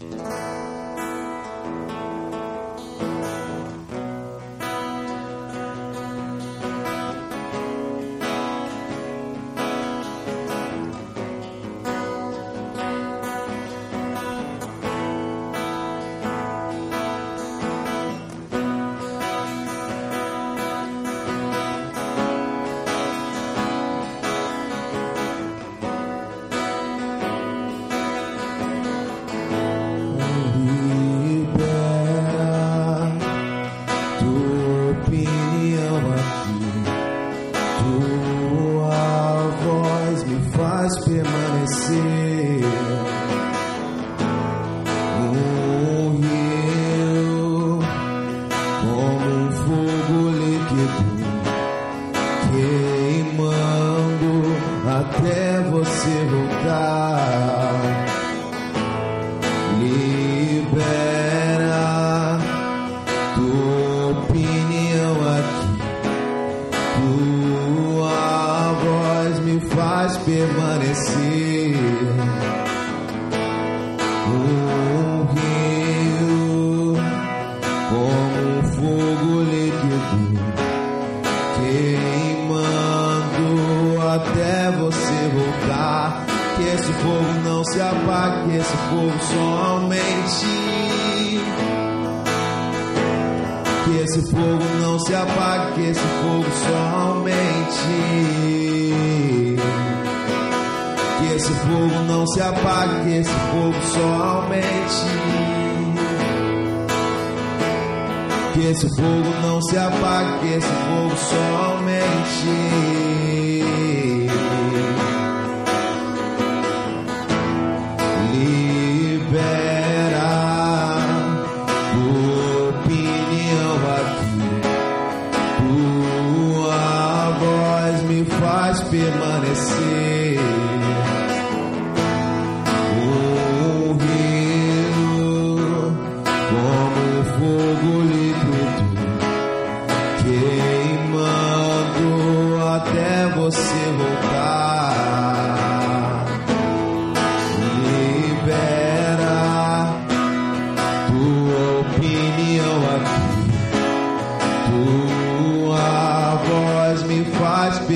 Mm-hmm.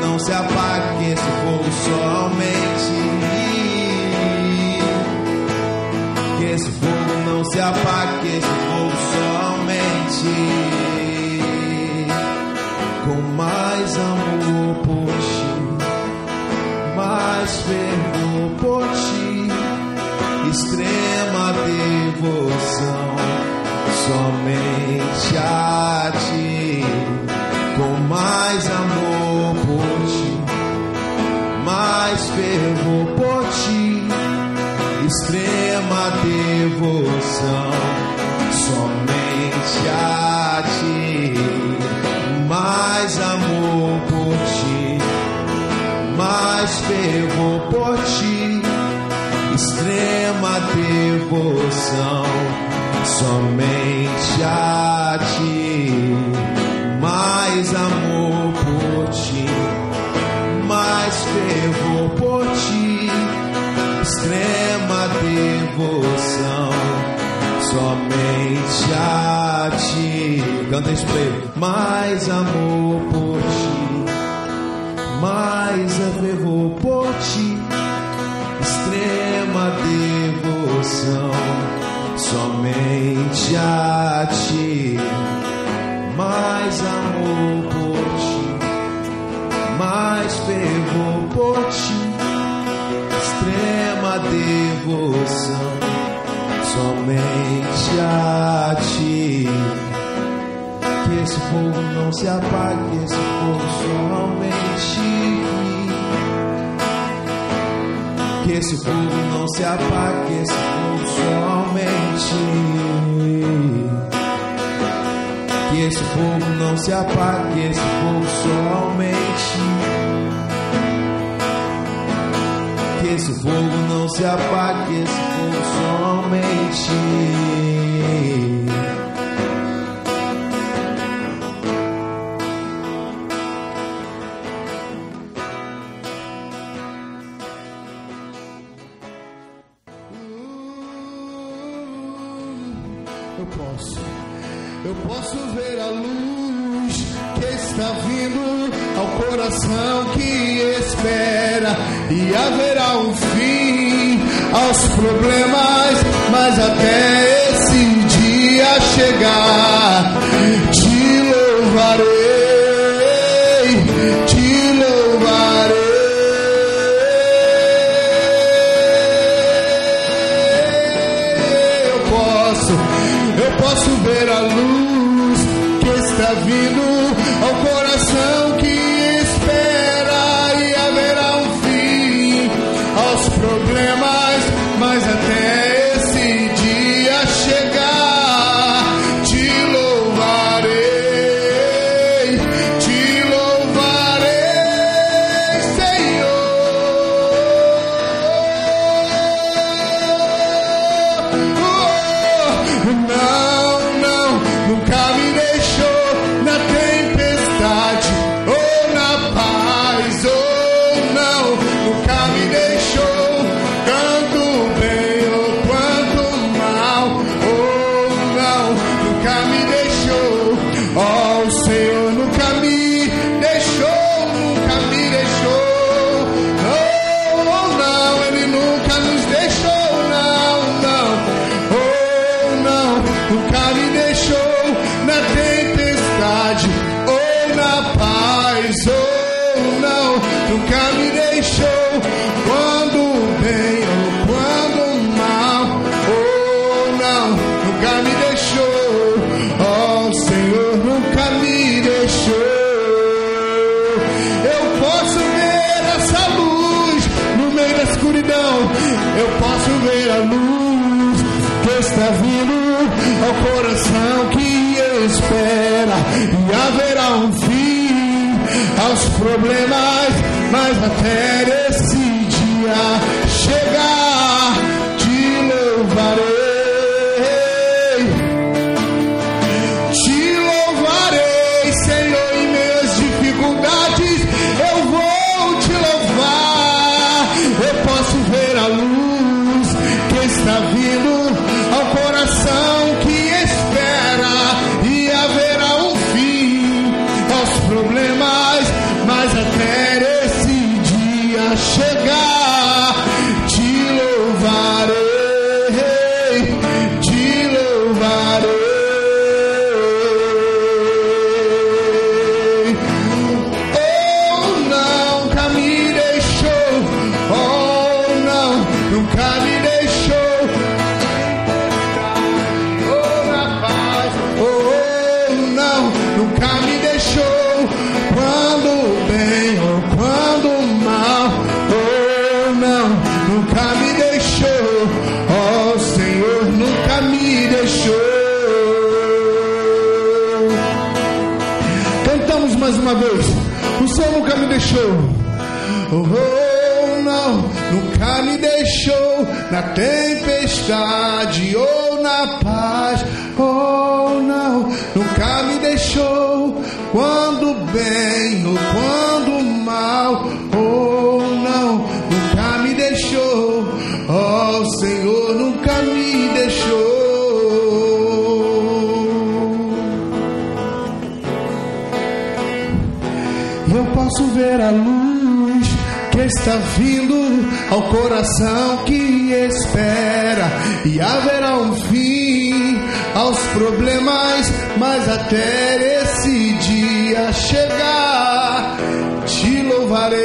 não se apague, que esse fogo só aumente. Que esse fogo não se apague. somente a ti, mais amor por ti, mais fervor por ti, extrema devoção, somente a ti. Canta espelho, mais amor por ti, mais fervor por ti, extrema Sómente a ti, mais amor por ti, mais fervor por ti, extrema devoção somente a ti. Que esse fogo não se apague, que esse fogo só. Que esse fogo não se apague, que esse fogo só que esse fogo não se apague, que esse fogo só aumente. Que esse fogo não se apague, que esse fogo só aumente. que espera e haverá um fim aos problemas, mas até esse dia chegar. Mas até esse dia chegar. tempestade ou na paz, ou oh, não, nunca me deixou quando bem ou quando mal, ou oh, não, nunca me deixou, ó oh, Senhor, nunca me deixou. Eu posso ver a luz que está vindo ao coração que espera e haverá um fim aos problemas, mas até esse dia chegar, te louvarei,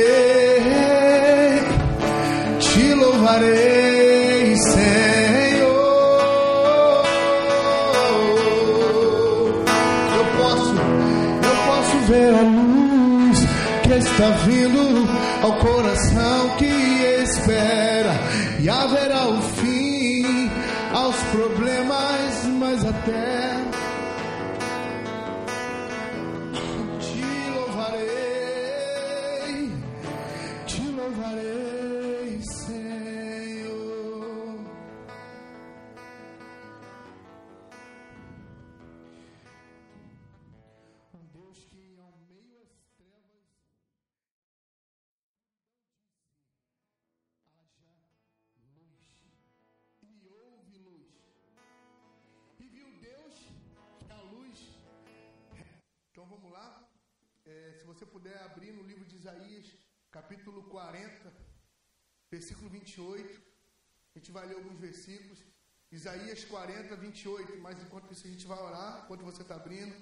te louvarei, Senhor. Eu posso, eu posso ver a luz que está vindo ao coração mas vamos lá. É, se você puder abrir no livro de Isaías, capítulo 40, versículo 28. A gente vai ler alguns versículos. Isaías 40, 28. Mas enquanto isso a gente vai orar, enquanto você está abrindo.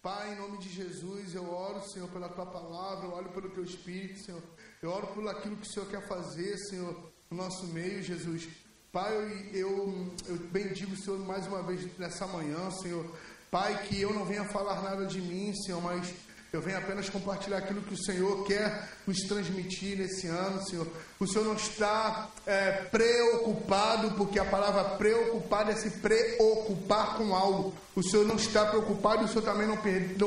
Pai, em nome de Jesus, eu oro, Senhor, pela tua palavra, eu oro pelo teu espírito, Senhor. Eu oro por aquilo que o Senhor quer fazer, Senhor, no nosso meio, Jesus. Pai, eu, eu, eu bendigo o Senhor mais uma vez nessa manhã, Senhor. Pai, que eu não venha falar nada de mim, Senhor, mas eu venho apenas compartilhar aquilo que o Senhor quer nos transmitir nesse ano, Senhor. O Senhor não está é, preocupado, porque a palavra preocupado é se preocupar com algo. O Senhor não está preocupado o Senhor também não,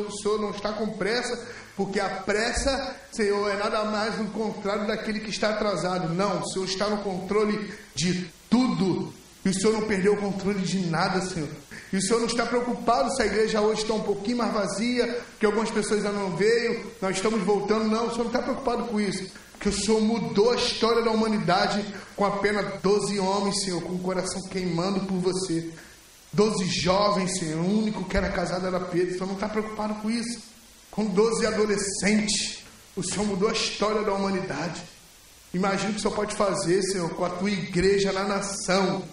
o Senhor não está com pressa, porque a pressa, Senhor, é nada mais do contrário daquele que está atrasado. Não, o Senhor está no controle de tudo. E o Senhor não perdeu o controle de nada, Senhor. E o Senhor não está preocupado se a igreja hoje está um pouquinho mais vazia, que algumas pessoas ainda não veio, nós estamos voltando. Não, o Senhor não está preocupado com isso. Que o Senhor mudou a história da humanidade com apenas 12 homens, Senhor, com o coração queimando por você. 12 jovens, Senhor. O único que era casado era Pedro. O Senhor não está preocupado com isso. Com 12 adolescentes. O Senhor mudou a história da humanidade. Imagina o que o Senhor pode fazer, Senhor, com a tua igreja na nação.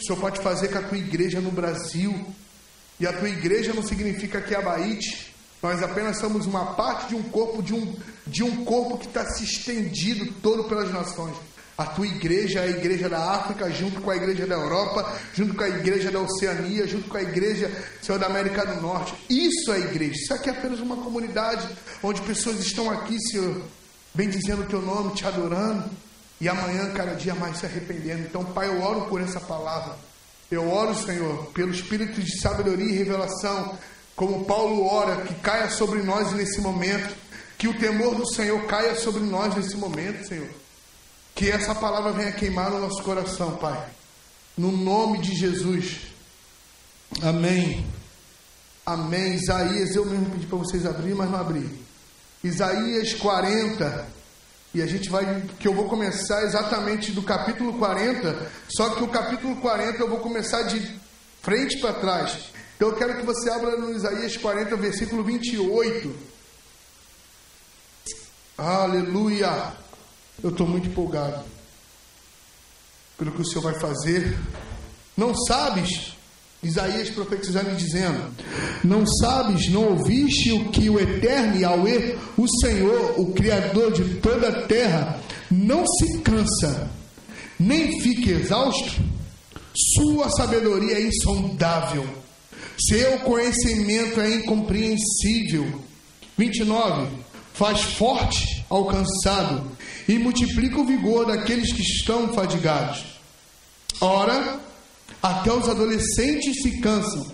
O Senhor pode fazer com a tua igreja no Brasil. E a tua igreja não significa que é abaite. Nós apenas somos uma parte de um corpo, de um, de um corpo que está se estendido todo pelas nações. A tua igreja é a igreja da África, junto com a igreja da Europa, junto com a igreja da Oceania, junto com a igreja, Senhor, da América do Norte. Isso é a igreja. Isso aqui é apenas uma comunidade onde pessoas estão aqui, Senhor, bendizendo o teu nome, te adorando, e amanhã, cada dia mais se arrependendo. Então, Pai, eu oro por essa palavra. Eu oro, Senhor, pelo espírito de sabedoria e revelação, como Paulo ora, que caia sobre nós nesse momento, que o temor do Senhor caia sobre nós nesse momento, Senhor. Que essa palavra venha queimar no nosso coração, Pai. No nome de Jesus. Amém. Amém. Isaías, eu mesmo pedi para vocês abrir, mas não abri. Isaías 40. E a gente vai, que eu vou começar exatamente do capítulo 40, só que o capítulo 40 eu vou começar de frente para trás. Então eu quero que você abra no Isaías 40, versículo 28. Aleluia! Eu estou muito empolgado pelo que o Senhor vai fazer. Não sabes, Isaías profetizando e dizendo: Não sabes, não ouviste o que o Eterno Yahweh, o Senhor, o Criador de toda a terra, não se cansa, nem fica exausto? Sua sabedoria é insondável, seu conhecimento é incompreensível. 29. Faz forte ao cansado e multiplica o vigor daqueles que estão fadigados. Ora, até os adolescentes se cansam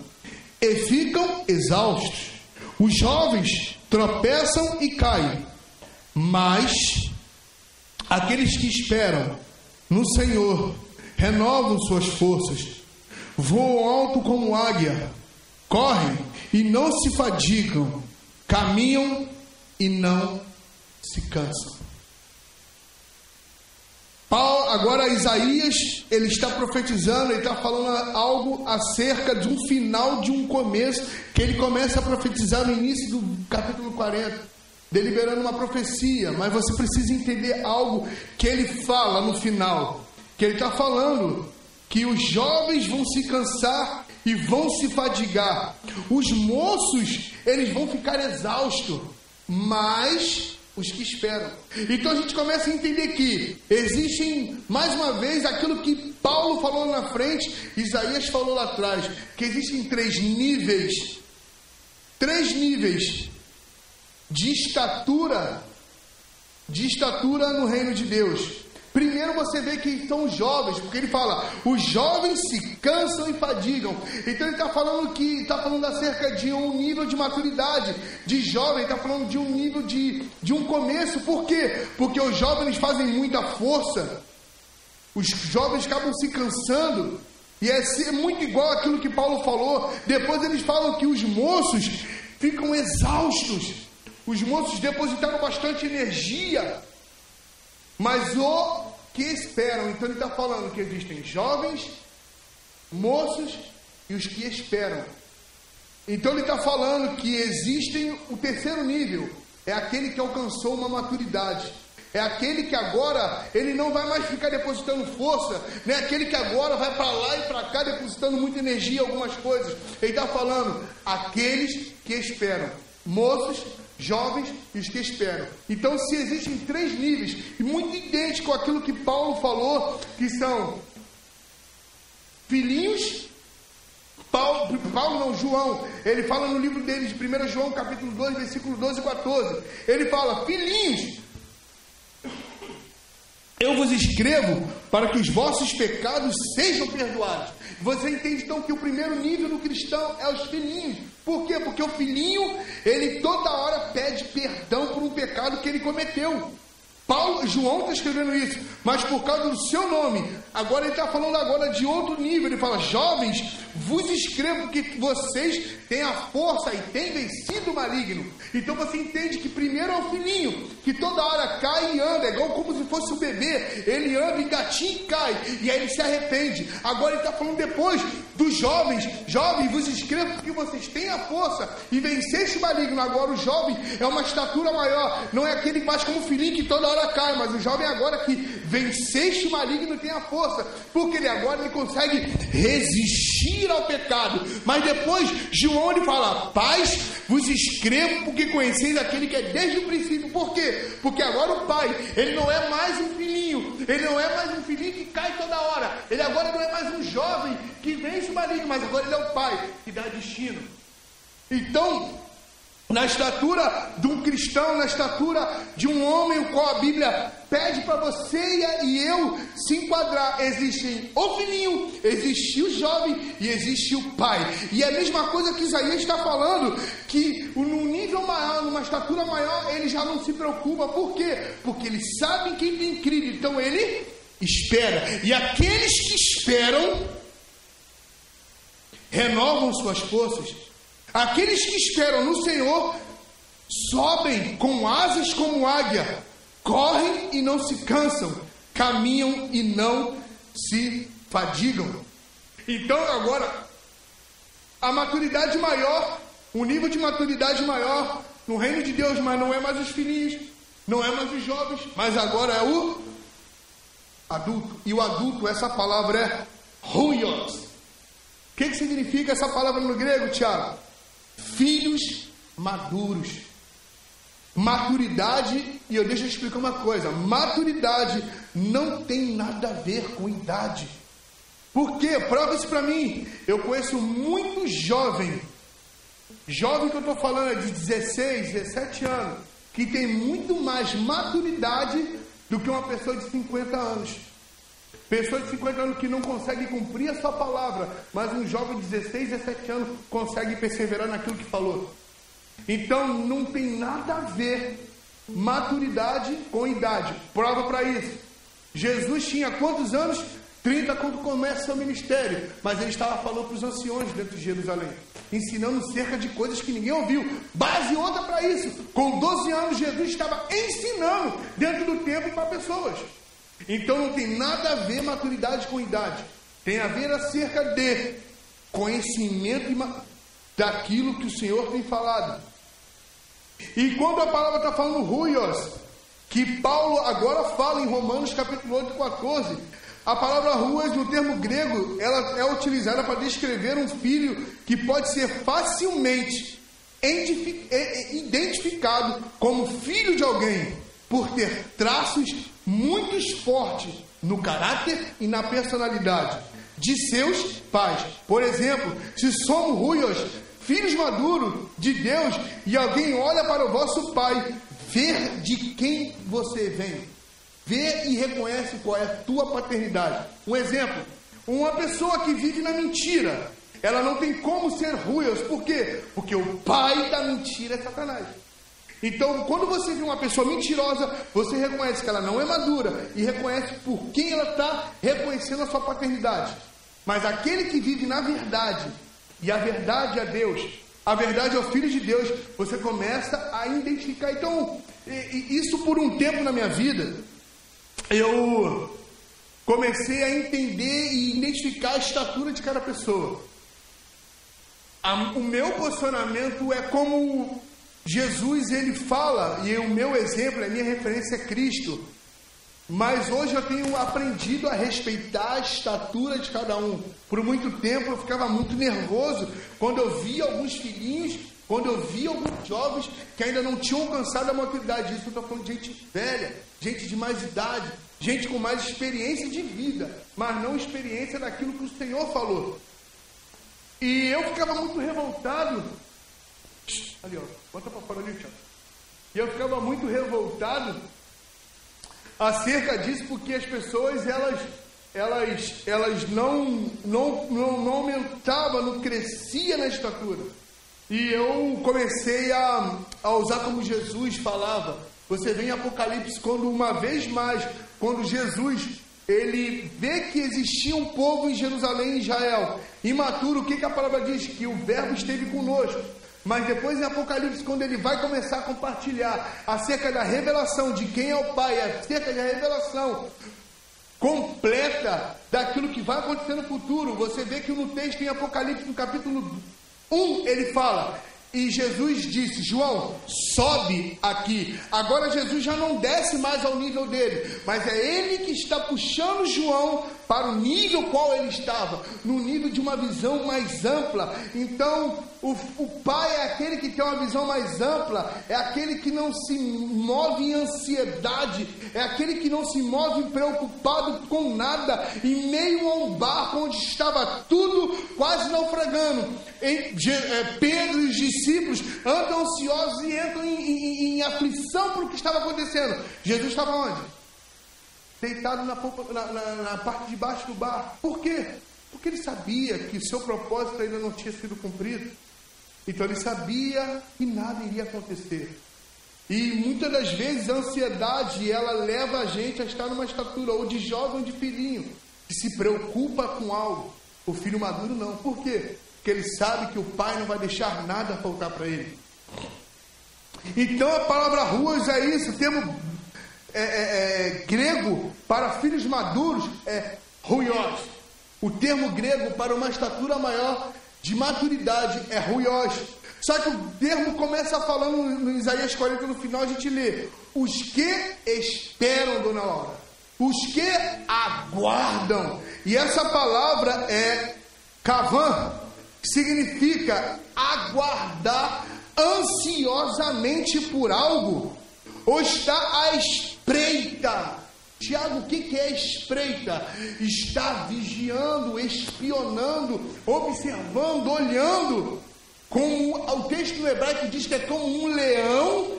e ficam exaustos. Os jovens tropeçam e caem. Mas aqueles que esperam no Senhor renovam suas forças, voam alto como águia, correm e não se fadigam, caminham e não se cansam. Paulo, agora Isaías, ele está profetizando, ele está falando algo acerca de um final de um começo, que ele começa a profetizar no início do capítulo 40, deliberando uma profecia, mas você precisa entender algo que ele fala no final, que ele está falando que os jovens vão se cansar e vão se fadigar, os moços, eles vão ficar exaustos, mas os que esperam. Então a gente começa a entender que existem, mais uma vez, aquilo que Paulo falou na frente, Isaías falou lá atrás, que existem três níveis, três níveis de estatura, de estatura no reino de Deus. Primeiro você vê que são os jovens, porque ele fala, os jovens se cansam e fadigam. Então ele está falando que está falando acerca de um nível de maturidade, de jovem, está falando de um nível de, de um começo. Por quê? Porque os jovens fazem muita força, os jovens acabam se cansando. E é muito igual aquilo que Paulo falou. Depois eles falam que os moços ficam exaustos. Os moços depositaram bastante energia. Mas o que esperam, então ele está falando que existem jovens, moços e os que esperam. Então ele está falando que existem o terceiro nível, é aquele que alcançou uma maturidade. É aquele que agora ele não vai mais ficar depositando força, é aquele que agora vai para lá e para cá depositando muita energia algumas coisas. Ele está falando aqueles que esperam, moços, jovens e os que esperam. Então, se existem três níveis, e muito idêntico àquilo que Paulo falou, que são filhinhos. Paulo, Paulo não, João, ele fala no livro dele de 1 João, capítulo 2, versículo 12 e 14. Ele fala: Filhinhos, eu vos escrevo para que os vossos pecados sejam perdoados. Você entende então que o primeiro nível do cristão é os filhinhos. Por quê? Porque o filhinho, ele toda hora pede perdão por um pecado que ele cometeu. Paulo, João está escrevendo isso, mas por causa do seu nome. Agora ele está falando agora de outro nível. Ele fala: jovens, vos escrevo que vocês têm a força e têm vencido o maligno. Então você entende que primeiro é o filhinho, que toda hora cai e anda, é igual como se fosse o um bebê. Ele anda, engatinha e cai, e aí ele se arrepende. Agora ele está falando depois dos jovens: jovens, vos escrevo que vocês têm a força e venceste o maligno. Agora o jovem é uma estatura maior, não é aquele que faz como filhinho que toda hora cai, mas o jovem agora que venceste o maligno tem a força, porque ele agora ele consegue resistir ao pecado. Mas depois João ele fala: Paz, vos escrevo porque conheceis aquele que é desde o princípio. Por quê? Porque agora o pai, ele não é mais um filhinho, ele não é mais um filhinho que cai toda hora, ele agora não é mais um jovem que vence o maligno, mas agora ele é o pai que dá destino. Então, na estatura de um cristão, na estatura de um homem, o qual a Bíblia pede para você e eu se enquadrar. Existe o filhinho, existe o jovem e existe o pai. E é a mesma coisa que Isaías está falando, que num nível maior, numa estatura maior, ele já não se preocupa. Por quê? Porque ele sabe quem tem crido, então ele espera. E aqueles que esperam renovam suas forças Aqueles que esperam no Senhor sobem com asas como águia, correm e não se cansam, caminham e não se fadigam. Então, agora, a maturidade maior, o nível de maturidade maior no reino de Deus, mas não é mais os filhinhos, não é mais os jovens, mas agora é o adulto. E o adulto, essa palavra é ruios. O que, que significa essa palavra no grego, Tiago? Filhos maduros. Maturidade, e eu deixo eu explicar uma coisa: maturidade não tem nada a ver com idade. Por quê? Prova isso para mim. Eu conheço muito jovem, jovem que eu estou falando é de 16, 17 anos, que tem muito mais maturidade do que uma pessoa de 50 anos. Pessoas de 50 anos que não conseguem cumprir a sua palavra, mas um jovem de 16, 17 anos consegue perseverar naquilo que falou. Então não tem nada a ver maturidade com idade. Prova para isso. Jesus tinha quantos anos? 30 quando começa seu ministério, mas ele estava falando para os anciões dentro de Jerusalém, ensinando cerca de coisas que ninguém ouviu. Base outra para isso. Com 12 anos, Jesus estava ensinando dentro do templo para pessoas. Então não tem nada a ver maturidade com idade. Tem a ver acerca de conhecimento daquilo que o Senhor tem falado. E quando a palavra está falando ruios, que Paulo agora fala em Romanos capítulo 8, 14, a palavra ruas no termo grego, ela é utilizada para descrever um filho que pode ser facilmente identificado como filho de alguém, por ter traços muito fortes no caráter e na personalidade de seus pais. Por exemplo, se somos ruios, filhos maduros de Deus, e alguém olha para o vosso pai, ver de quem você vem. vê e reconhece qual é a tua paternidade. Um exemplo: uma pessoa que vive na mentira, ela não tem como ser ruim. Por quê? Porque o pai da mentira é Satanás. Então, quando você vê uma pessoa mentirosa, você reconhece que ela não é madura e reconhece por quem ela está reconhecendo a sua paternidade. Mas aquele que vive na verdade, e a verdade é Deus, a verdade é o Filho de Deus, você começa a identificar. Então, isso por um tempo na minha vida, eu comecei a entender e identificar a estatura de cada pessoa. o meu posicionamento é como Jesus ele fala, e o meu exemplo, a minha referência é Cristo. Mas hoje eu tenho aprendido a respeitar a estatura de cada um. Por muito tempo eu ficava muito nervoso quando eu via alguns filhinhos, quando eu via alguns jovens que ainda não tinham alcançado a maturidade. Isso eu estou falando de gente velha, gente de mais idade, gente com mais experiência de vida, mas não experiência daquilo que o Senhor falou. E eu ficava muito revoltado. Ali, ó, bota para fora ali, Tiago. E eu ficava muito revoltado acerca disso, porque as pessoas elas elas elas não não não, não aumentavam, não crescia na estatura. E eu comecei a, a usar como Jesus falava. Você vê em Apocalipse quando uma vez mais, quando Jesus ele vê que existia um povo em Jerusalém, em Israel, imaturo, o que, que a palavra diz? Que o verbo esteve conosco. Mas depois em Apocalipse, quando ele vai começar a compartilhar acerca da revelação de quem é o Pai, acerca da revelação completa daquilo que vai acontecer no futuro, você vê que no texto em Apocalipse, no capítulo 1, ele fala: e Jesus disse: João, sobe aqui. Agora Jesus já não desce mais ao nível dele, mas é ele que está puxando João para o nível qual ele estava, no nível de uma visão mais ampla. Então, o, o pai é aquele que tem uma visão mais ampla, é aquele que não se move em ansiedade, é aquele que não se move preocupado com nada, em meio a um barco onde estava tudo quase naufragando. Em, é, Pedro e os discípulos andam ansiosos e entram em, em, em aflição por o que estava acontecendo. Jesus estava onde? Deitado na, na, na, na parte de baixo do barco. Por quê? Porque ele sabia que seu propósito ainda não tinha sido cumprido. Então ele sabia que nada iria acontecer. E muitas das vezes a ansiedade ela leva a gente a estar numa estatura ou de jovem de filhinho que se preocupa com algo. O filho maduro não. Por quê? Porque ele sabe que o pai não vai deixar nada faltar para ele. Então a palavra ruas é isso, o termo é, é, é, grego para filhos maduros é ruios. O termo grego para uma estatura maior de maturidade é ruios. Só que o termo começa falando no Isaías 40, no final a gente lê: os que esperam, dona Laura, os que aguardam. E essa palavra é kavan, que significa aguardar ansiosamente por algo, ou está à espreita. Tiago, o que é espreita? Está vigiando, espionando, observando, olhando. Como o texto hebraico diz que é como um leão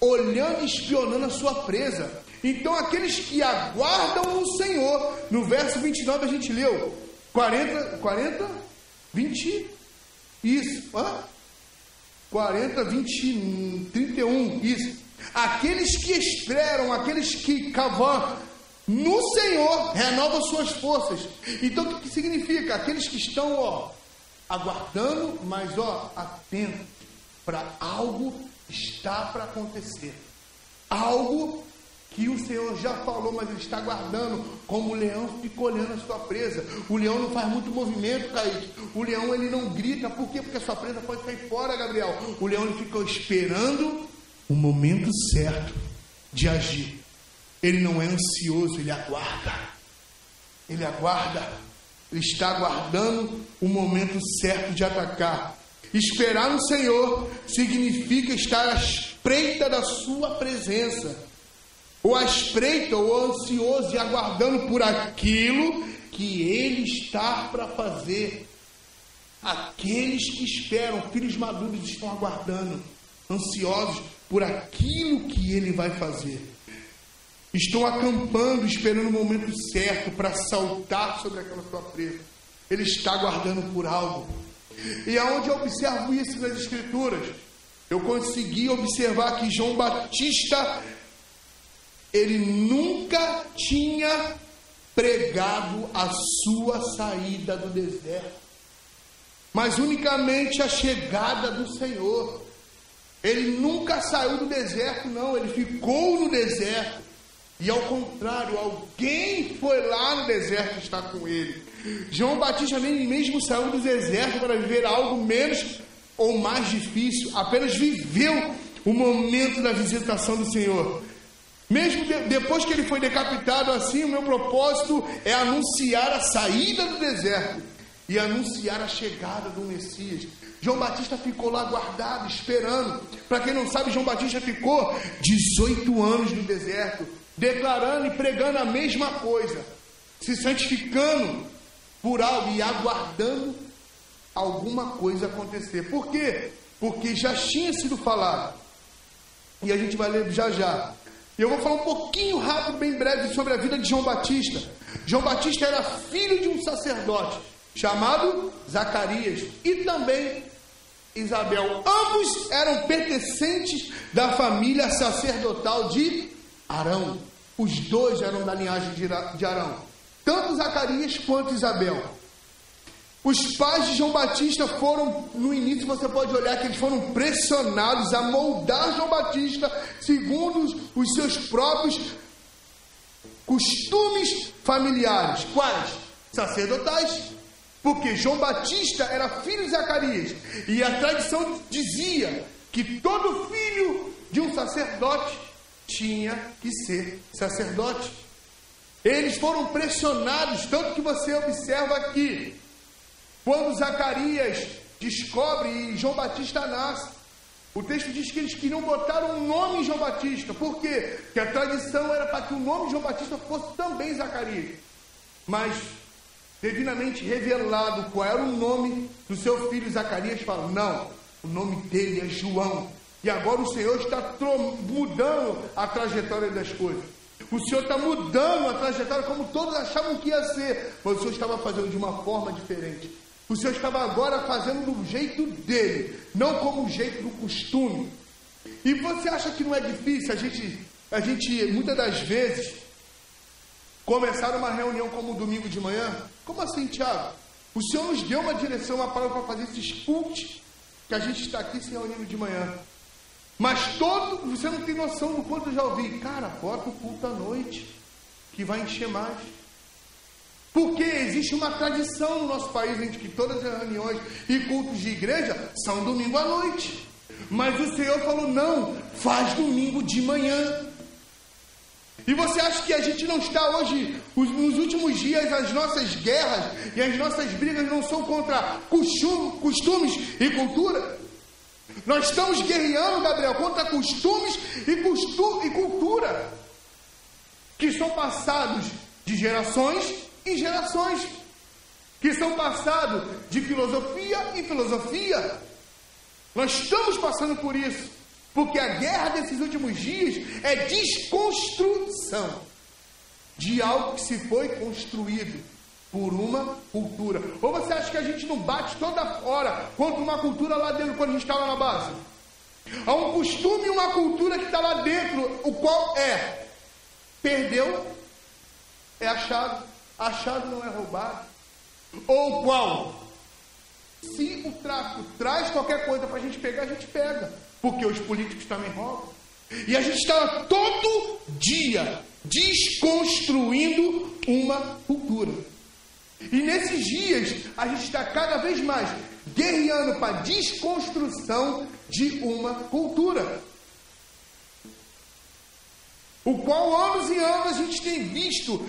olhando e espionando a sua presa. Então, aqueles que aguardam o Senhor, no verso 29 a gente leu 40, 40, 20, isso, hã? 40, 20, 31, isso. Aqueles que esperam, aqueles que cavam no Senhor, renovam suas forças. Então o que significa? Aqueles que estão, ó, aguardando, mas ó, atentos para algo está para acontecer. Algo que o Senhor já falou, mas ele está guardando, como o leão fica olhando a sua presa. O leão não faz muito movimento, Kaique. O leão ele não grita, por quê? Porque a sua presa pode sair fora, Gabriel. O leão ele fica esperando o momento certo de agir. Ele não é ansioso, ele aguarda. Ele aguarda. Ele está aguardando o momento certo de atacar. Esperar no Senhor significa estar à espreita da Sua presença, ou à espreita, ou ansioso e aguardando por aquilo que Ele está para fazer. Aqueles que esperam, filhos maduros, estão aguardando, ansiosos por aquilo que ele vai fazer. estão acampando, esperando o momento certo para saltar sobre aquela sua presa. Ele está aguardando por algo. E aonde eu observo isso nas Escrituras, eu consegui observar que João Batista, ele nunca tinha pregado a sua saída do deserto, mas unicamente a chegada do Senhor. Ele nunca saiu do deserto, não, ele ficou no deserto. E ao contrário, alguém foi lá no deserto estar com ele. João Batista nem mesmo saiu do deserto para viver algo menos ou mais difícil, apenas viveu o momento da visitação do Senhor. Mesmo de, depois que ele foi decapitado assim, o meu propósito é anunciar a saída do deserto e anunciar a chegada do Messias. João Batista ficou lá guardado, esperando. Para quem não sabe, João Batista ficou 18 anos no deserto, declarando e pregando a mesma coisa, se santificando por algo e aguardando alguma coisa acontecer. Por quê? Porque já tinha sido falado. E a gente vai ler já já. Eu vou falar um pouquinho rápido, bem breve, sobre a vida de João Batista. João Batista era filho de um sacerdote chamado Zacarias e também Isabel. Ambos eram pertencentes da família sacerdotal de Arão. Os dois eram da linhagem de Arão. Tanto Zacarias quanto Isabel. Os pais de João Batista foram, no início você pode olhar que eles foram pressionados a moldar João Batista segundo os seus próprios costumes familiares. Quais? Sacerdotais. Porque João Batista era filho de Zacarias. E a tradição dizia que todo filho de um sacerdote tinha que ser sacerdote. Eles foram pressionados, tanto que você observa aqui quando Zacarias descobre e João Batista nasce, o texto diz que eles queriam botar um nome em João Batista. Por quê? Porque a tradição era para que o nome de João Batista fosse também Zacarias. Mas, devidamente revelado qual era o nome do seu filho Zacarias, fala: não, o nome dele é João. E agora o Senhor está mudando a trajetória das coisas. O Senhor está mudando a trajetória como todos achavam que ia ser, mas o Senhor estava fazendo de uma forma diferente. O Senhor estava agora fazendo do jeito dele, não como o jeito do costume. E você acha que não é difícil a gente, a gente muitas das vezes, começar uma reunião como domingo de manhã? Como assim, Tiago? O Senhor nos deu uma direção, uma palavra para fazer esses cultos que a gente está aqui se reunindo de manhã. Mas todo, você não tem noção do quanto eu já ouvi. Cara, bota o culto à noite, que vai encher mais. Porque existe uma tradição no nosso país em que todas as reuniões e cultos de igreja são domingo à noite. Mas o Senhor falou: não, faz domingo de manhã. E você acha que a gente não está hoje, nos últimos dias, as nossas guerras e as nossas brigas não são contra costumes e cultura? Nós estamos guerreando, Gabriel, contra costumes e, costu e cultura que são passados de gerações em gerações, que são passados de filosofia em filosofia. Nós estamos passando por isso, porque a guerra desses últimos dias é desconstrução de algo que se foi construído por uma cultura. Ou você acha que a gente não bate toda hora contra uma cultura lá dentro quando a gente está lá na base? Há um costume e uma cultura que está lá dentro, o qual é perdeu, é achado, achado não é roubado. Ou qual? Se o tráfico traz qualquer coisa para a gente pegar, a gente pega. Porque os políticos também roubam. E a gente está todo dia desconstruindo uma cultura. E nesses dias, a gente está cada vez mais guerreando para a desconstrução de uma cultura. O qual anos e anos a gente tem visto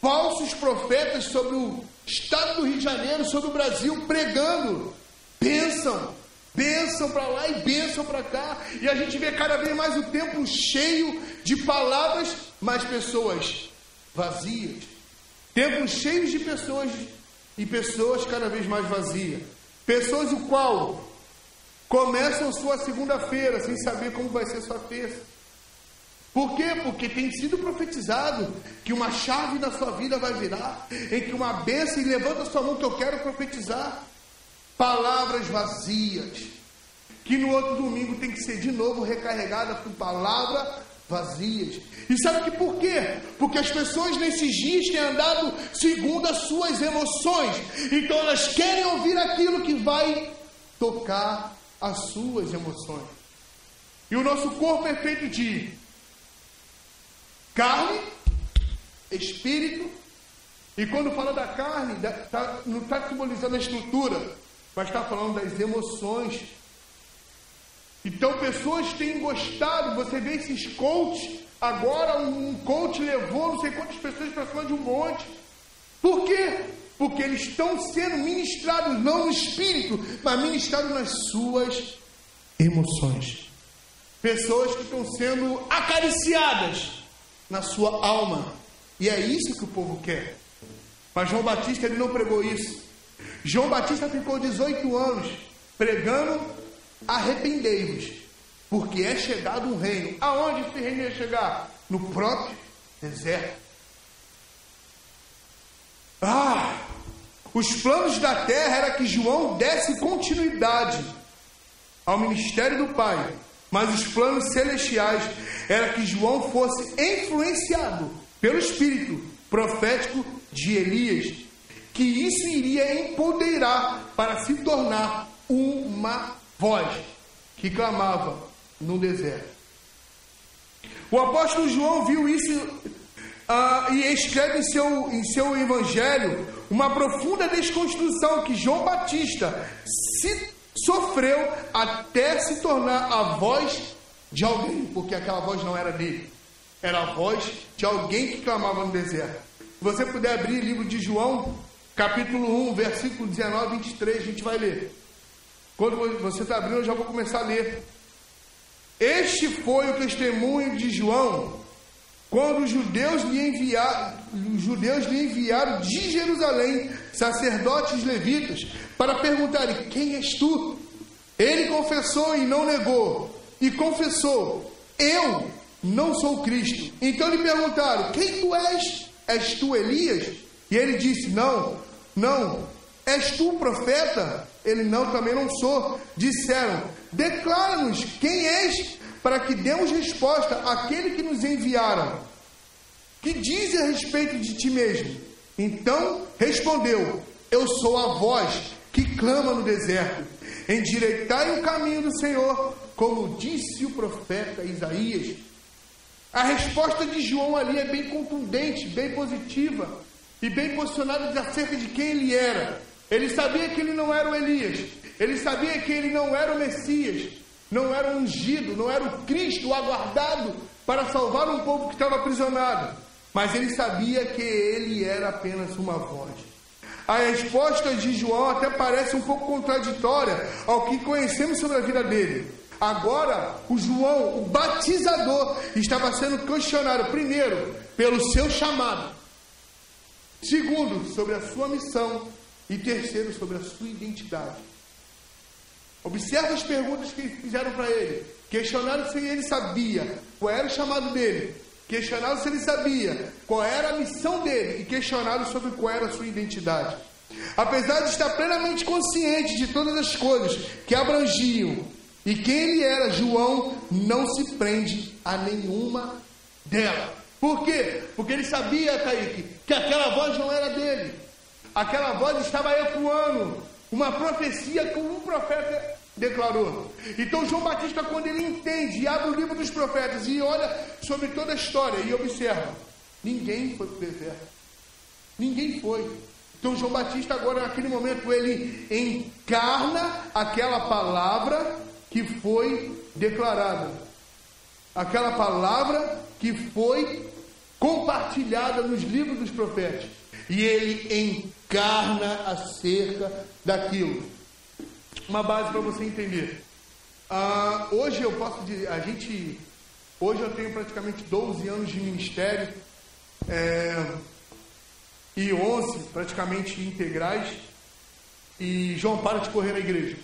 falsos profetas sobre o estado do Rio de Janeiro, sobre o Brasil, pregando. Pensam, pensam para lá e pensam para cá. E a gente vê cada vez mais o tempo cheio de palavras, mas pessoas vazias. Tempos cheios de pessoas e pessoas cada vez mais vazias. Pessoas o qual começam sua segunda-feira sem saber como vai ser sua terça. Por quê? Porque tem sido profetizado que uma chave da sua vida vai virar, em que uma bênção, e levanta sua mão que eu quero profetizar. Palavras vazias, que no outro domingo tem que ser de novo recarregada com palavras vazias. E sabe que por quê? Porque as pessoas nesses dias têm andado segundo as suas emoções. Então elas querem ouvir aquilo que vai tocar as suas emoções. E o nosso corpo é feito de carne, espírito, e quando fala da carne, tá, não está simbolizando a estrutura, mas está falando das emoções. Então pessoas têm gostado, você vê esses coaches, agora um coach levou não sei quantas pessoas para cima de um monte. Por quê? Porque eles estão sendo ministrados não no espírito, mas ministrados nas suas emoções. Pessoas que estão sendo acariciadas na sua alma. E é isso que o povo quer. Mas João Batista ele não pregou isso. João Batista ficou 18 anos pregando: arrependei-vos, porque é chegado um reino. Aonde esse reino ia chegar? No próprio deserto. Ah! Os planos da terra era que João desse continuidade ao ministério do Pai mas os planos celestiais era que João fosse influenciado pelo Espírito profético de Elias, que isso iria empoderar para se tornar uma voz que clamava no deserto. O apóstolo João viu isso uh, e escreve em seu, em seu evangelho uma profunda desconstrução que João Batista se sofreu até se tornar a voz de alguém, porque aquela voz não era dele, era a voz de alguém que clamava no deserto. Se você puder abrir o livro de João, capítulo 1, versículo 19 23, a gente vai ler. Quando você está abrindo, eu já vou começar a ler. Este foi o testemunho de João quando os judeus lhe enviaram, os judeus lhe enviaram de Jerusalém sacerdotes levitas para perguntarem: Quem és tu? Ele confessou e não negou, e confessou: Eu não sou Cristo. Então lhe perguntaram: Quem tu és? És tu Elias? E ele disse: Não, não. És tu profeta? Ele não, também não sou. Disseram: Declara-nos quem és, para que demos resposta àquele que nos enviaram. Que diz a respeito de ti mesmo? Então respondeu: Eu sou a voz que clama no deserto. Endireitai o caminho do Senhor, como disse o profeta Isaías. A resposta de João ali é bem contundente, bem positiva e bem posicionada acerca de quem ele era. Ele sabia que ele não era o Elias, ele sabia que ele não era o Messias, não era o ungido, não era o Cristo aguardado para salvar um povo que estava aprisionado, mas ele sabia que ele era apenas uma voz. A resposta de João até parece um pouco contraditória ao que conhecemos sobre a vida dele. Agora, o João, o batizador, estava sendo questionado, primeiro, pelo seu chamado, segundo, sobre a sua missão, e terceiro, sobre a sua identidade. Observe as perguntas que fizeram para ele. Questionaram se ele sabia qual era o chamado dele. Questionaram se ele sabia qual era a missão dele. E questionaram sobre qual era a sua identidade. Apesar de estar plenamente consciente de todas as coisas que abrangiam e quem ele era, João não se prende a nenhuma delas. Por quê? Porque ele sabia, Kaique, que aquela voz não era dele. Aquela voz estava ecoando uma profecia que um profeta declarou. Então João Batista, quando ele entende abre o livro dos profetas e olha sobre toda a história e observa, ninguém foi para o deserto. Ninguém foi. Então João Batista agora naquele momento ele encarna aquela palavra que foi declarada. Aquela palavra que foi compartilhada nos livros dos profetas. E ele encarna acerca daquilo. Uma base para você entender. Ah, hoje eu posso dizer, a gente, hoje eu tenho praticamente 12 anos de ministério. É, e 11 praticamente integrais. E João, para de correr na igreja.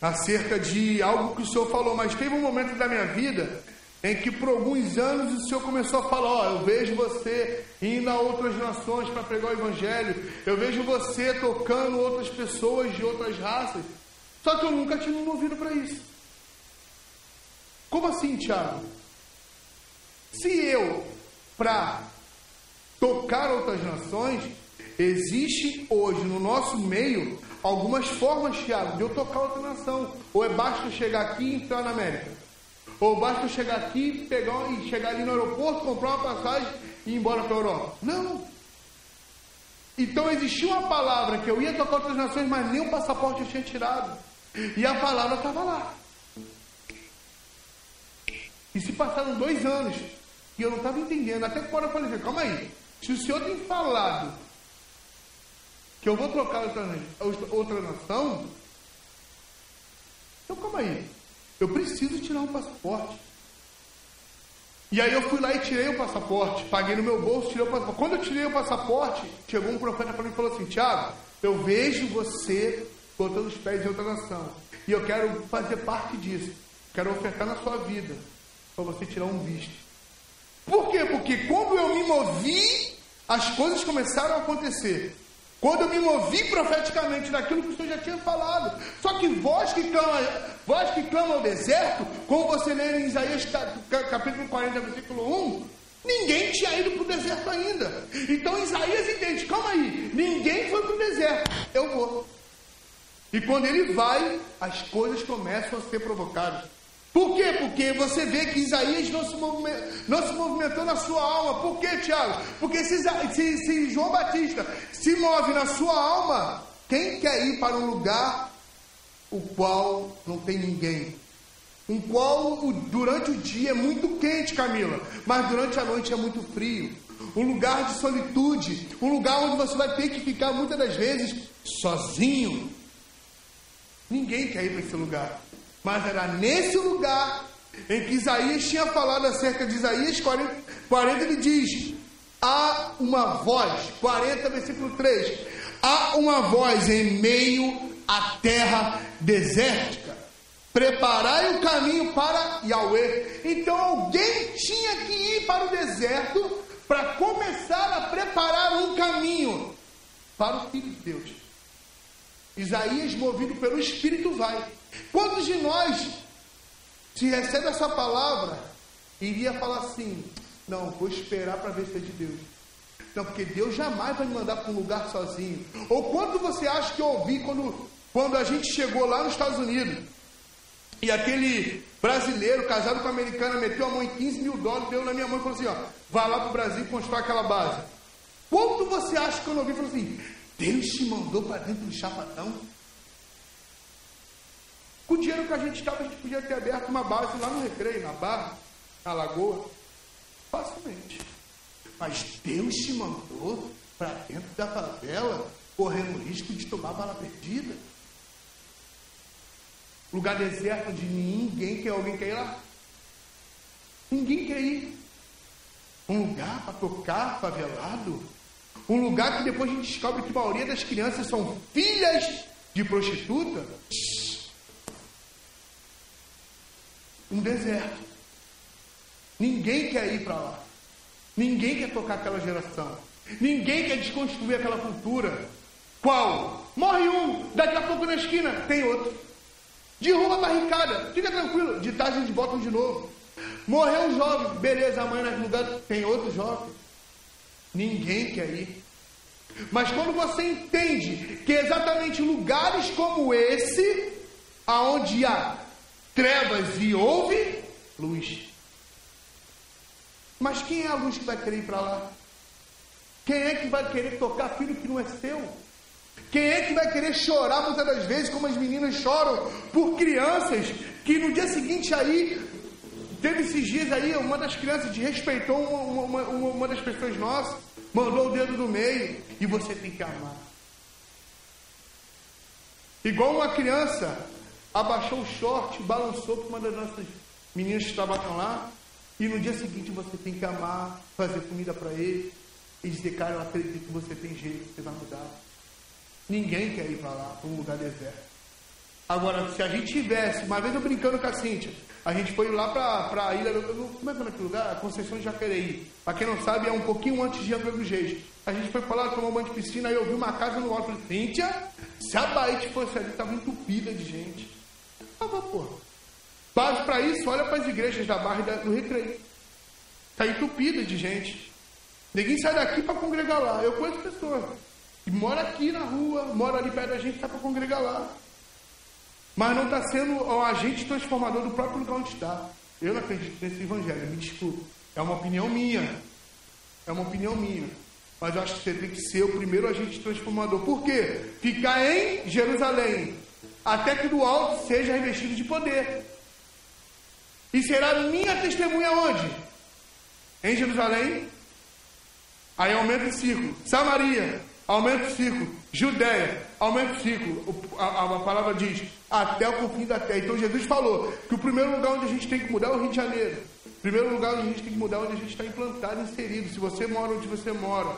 Acerca de algo que o Senhor falou, mas teve um momento da minha vida em que por alguns anos o Senhor começou a falar: Ó, eu vejo você indo a outras nações para pregar o Evangelho, eu vejo você tocando outras pessoas de outras raças. Só que eu nunca tinha me movido para isso. Como assim, Tiago? Se eu, para tocar outras nações, existe hoje no nosso meio algumas formas, Tiago, de eu tocar outra nação. Ou é basta chegar aqui e entrar na América. Ou basta chegar aqui pegar, e chegar ali no aeroporto, comprar uma passagem e ir embora para a Europa. Não. Então existia uma palavra que eu ia tocar outras nações, mas nem o passaporte eu tinha tirado. E a palavra estava lá. E se passaram dois anos e eu não estava entendendo. Até que eu falei, calma aí. Se o senhor tem falado que eu vou trocar outra, outra nação, então calma aí. Eu preciso tirar um passaporte. E aí eu fui lá e tirei o passaporte, paguei no meu bolso, tirei o passaporte. Quando eu tirei o passaporte, chegou um profeta para mim e falou assim, Tiago, eu vejo você botando os pés em outra nação. E eu quero fazer parte disso. Quero ofertar na sua vida para você tirar um visto. Por quê? Porque quando eu me movi, as coisas começaram a acontecer. Quando eu me movi profeticamente daquilo que o Senhor já tinha falado. Só que voz que clama, voz que clama ao deserto, como você lê em Isaías capítulo 40, versículo 1, ninguém tinha ido para o deserto ainda. Então Isaías entende, calma aí, ninguém foi para o deserto, eu vou. E quando ele vai, as coisas começam a ser provocadas. Por quê? Porque você vê que Isaías não se, não se movimentou na sua alma. Por quê, Tiago? Porque se, se, se João Batista se move na sua alma, quem quer ir para um lugar o qual não tem ninguém? Um qual durante o dia é muito quente, Camila, mas durante a noite é muito frio. Um lugar de solitude, um lugar onde você vai ter que ficar muitas das vezes sozinho. Ninguém quer ir para esse lugar. Mas era nesse lugar em que Isaías tinha falado acerca de Isaías 40, 40 ele diz: há uma voz, 40 versículo 3, há uma voz em meio à terra desértica. Preparai o caminho para Yahweh. Então alguém tinha que ir para o deserto para começar a preparar um caminho para o Filho de Deus. Isaías, movido pelo Espírito, vai. Quantos de nós, se recebe essa palavra, iria falar assim: não, vou esperar para ver se é de Deus. Não, porque Deus jamais vai me mandar para um lugar sozinho. Ou quanto você acha que eu ouvi quando, quando a gente chegou lá nos Estados Unidos e aquele brasileiro casado com a americana meteu a mão em 15 mil dólares, deu na minha mão e falou assim: ó, vai lá para o Brasil constrói aquela base. Quanto você acha que eu não ouvi? Falou assim: Deus te mandou para dentro do chapadão? Com o dinheiro que a gente estava, a gente podia ter aberto uma base lá no Recreio, na Barra, na Lagoa. Facilmente. Mas Deus te mandou para dentro da favela, correndo o risco de tomar bala perdida. Lugar deserto onde ninguém quer, alguém quer ir lá. Ninguém quer ir. Um lugar para tocar favelado. Um lugar que depois a gente descobre que a maioria das crianças são filhas de prostituta. Um deserto. Ninguém quer ir para lá. Ninguém quer tocar aquela geração. Ninguém quer desconstruir aquela cultura. Qual? Morre um, daqui a pouco na esquina tem outro. Derruba a barricada, fica tranquilo. De tarde eles botam de novo. Morreu um jovem, beleza, amanhã no lugar tem outro jovem. Ninguém quer ir. Mas quando você entende que exatamente lugares como esse, aonde há trevas e houve luz. Mas quem é a luz que vai querer ir para lá? Quem é que vai querer tocar filho que não é seu? Quem é que vai querer chorar muitas das vezes, como as meninas choram, por crianças que no dia seguinte aí, teve esses dias aí, uma das crianças desrespeitou uma, uma, uma, uma das pessoas nossas, mandou o dedo no meio, e você tem que amar. Igual uma criança abaixou o short, balançou para uma das nossas meninas que trabalham lá, e no dia seguinte você tem que amar, fazer comida para ele, e dizer, cara, eu acredito que você tem jeito, você vai mudar. Ninguém quer ir para lá, para um lugar deserto. Agora, se a gente tivesse, uma vez eu brincando com a Cíntia, a gente foi lá para a ilha, como é que é aquele lugar? A Conceição de Jacareí. Para quem não sabe, é um pouquinho antes de Angra dos. A gente foi para lá tomar um banho de piscina, aí eu vi uma casa no alto. Falei, Cíntia, se a Baite fosse ali, estava entupida de gente. Tava. Base para isso, olha para as igrejas da Barra do Recreio. Está entupida de gente. Ninguém sai daqui para congregar lá. Eu conheço pessoas que mora aqui na rua, mora ali perto da gente, está para congregar lá mas não está sendo o agente transformador do próprio lugar onde está. Eu não acredito nesse evangelho, me desculpe. É uma opinião minha. É uma opinião minha. Mas eu acho que você tem que ser o primeiro agente transformador. Por quê? Ficar em Jerusalém, até que do alto seja revestido de poder. E será minha testemunha onde? Em Jerusalém. Aí aumenta o ciclo. Samaria, aumenta o ciclo. Judéia, aumenta o ciclo. A, a, palavra diz, até o fim da terra. Então Jesus falou que o primeiro lugar onde a gente tem que mudar é o Rio de Janeiro. Primeiro lugar onde a gente tem que mudar é onde a gente está implantado, inserido. Se você mora onde você mora,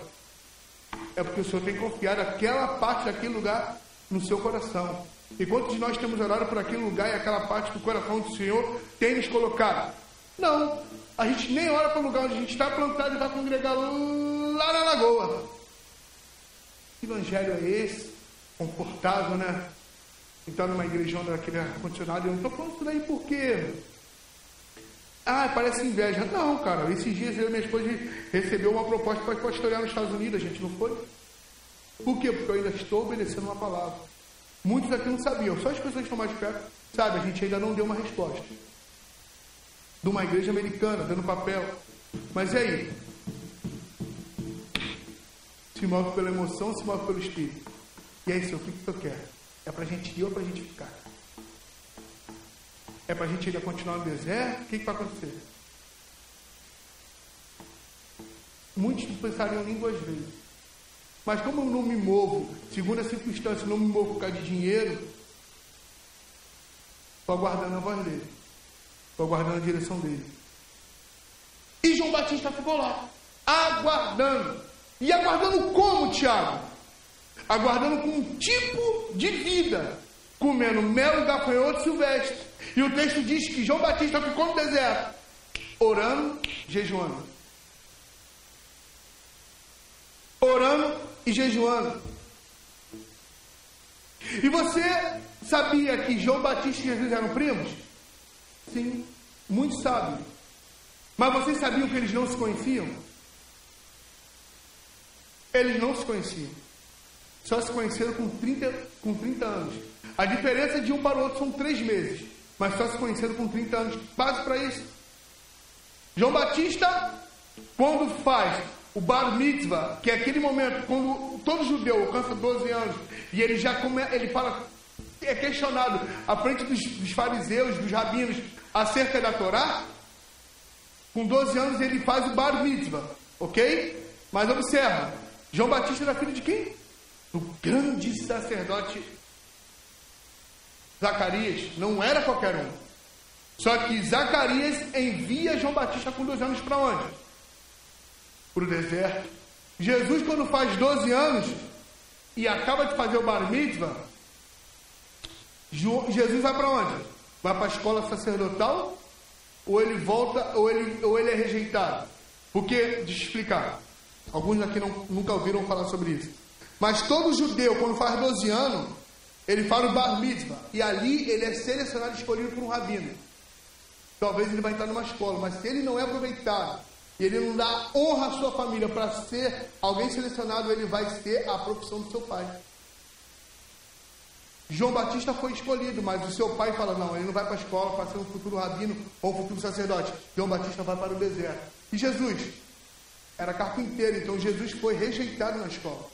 é porque o Senhor tem confiado aquela parte daquele lugar no seu coração. E quantos de nós temos orado por aquele lugar e aquela parte do coração do Senhor tem nos colocado? Não. A gente nem ora para o lugar onde a gente está plantado e vai congregar lá na lagoa. Que evangelho é esse? Confortável, né? Entrar numa igrejão daquele ar-condicionado. Eu não estou falando isso daí porque. Ah, parece inveja. Não, cara. Esses dias eu e minha esposa recebeu uma proposta para pastorear nos Estados Unidos, a gente não foi? Por quê? Porque eu ainda estou obedecendo uma palavra. Muitos aqui não sabiam, só as pessoas que estão mais perto, sabe, a gente ainda não deu uma resposta. De uma igreja americana, dando papel. Mas e aí? se move pela emoção, se move pelo espírito. E aí, Senhor, o que, que tu quer? É para a gente ir ou para a gente ficar? É para a gente ainda continuar no deserto? O que, que vai acontecer? Muitos pensariam em duas vezes. Mas como eu não me movo, segundo a circunstância, não me movo por causa de dinheiro, estou aguardando a voz dele. Estou aguardando a direção dele. E João Batista ficou lá, aguardando. E aguardando como, Tiago? Aguardando com um tipo de vida, comendo mel gafanhoto silvestre. E o texto diz que João Batista ficou no deserto, orando, jejuando. Orando e jejuando. E você sabia que João Batista e Jesus eram primos? Sim, muitos sabem. Mas vocês sabiam que eles não se conheciam? Eles não se conheciam. Só se conheceram com 30, com 30 anos. A diferença de um para o outro são três meses. Mas só se conheceram com 30 anos. Base para isso. João Batista, quando faz o bar mitzvah, que é aquele momento quando todo judeu alcança 12 anos e ele já come, ele fala, é questionado à frente dos, dos fariseus, dos rabinos, acerca da Torá, com 12 anos ele faz o bar mitzvah, ok? Mas observa, João Batista era filho de quem? Do grande sacerdote Zacarias. Não era qualquer um. Só que Zacarias envia João Batista com 12 anos para onde? Para o deserto. Jesus, quando faz 12 anos e acaba de fazer o bar mitzvah, Jesus vai para onde? Vai para a escola sacerdotal? Ou ele volta, ou ele, ou ele é rejeitado? Porque, deixa eu explicar. Alguns aqui não, nunca ouviram falar sobre isso. Mas todo judeu, quando faz 12 anos, ele fala o bar mitzvah. E ali ele é selecionado escolhido por um rabino. Talvez ele vai entrar numa escola, mas se ele não é aproveitado e ele não dá honra à sua família para ser alguém selecionado, ele vai ser a profissão do seu pai. João Batista foi escolhido, mas o seu pai fala: não, ele não vai para a escola para ser um futuro rabino ou um futuro sacerdote. João Batista vai para o deserto. E Jesus? era carpinteiro, então Jesus foi rejeitado na escola.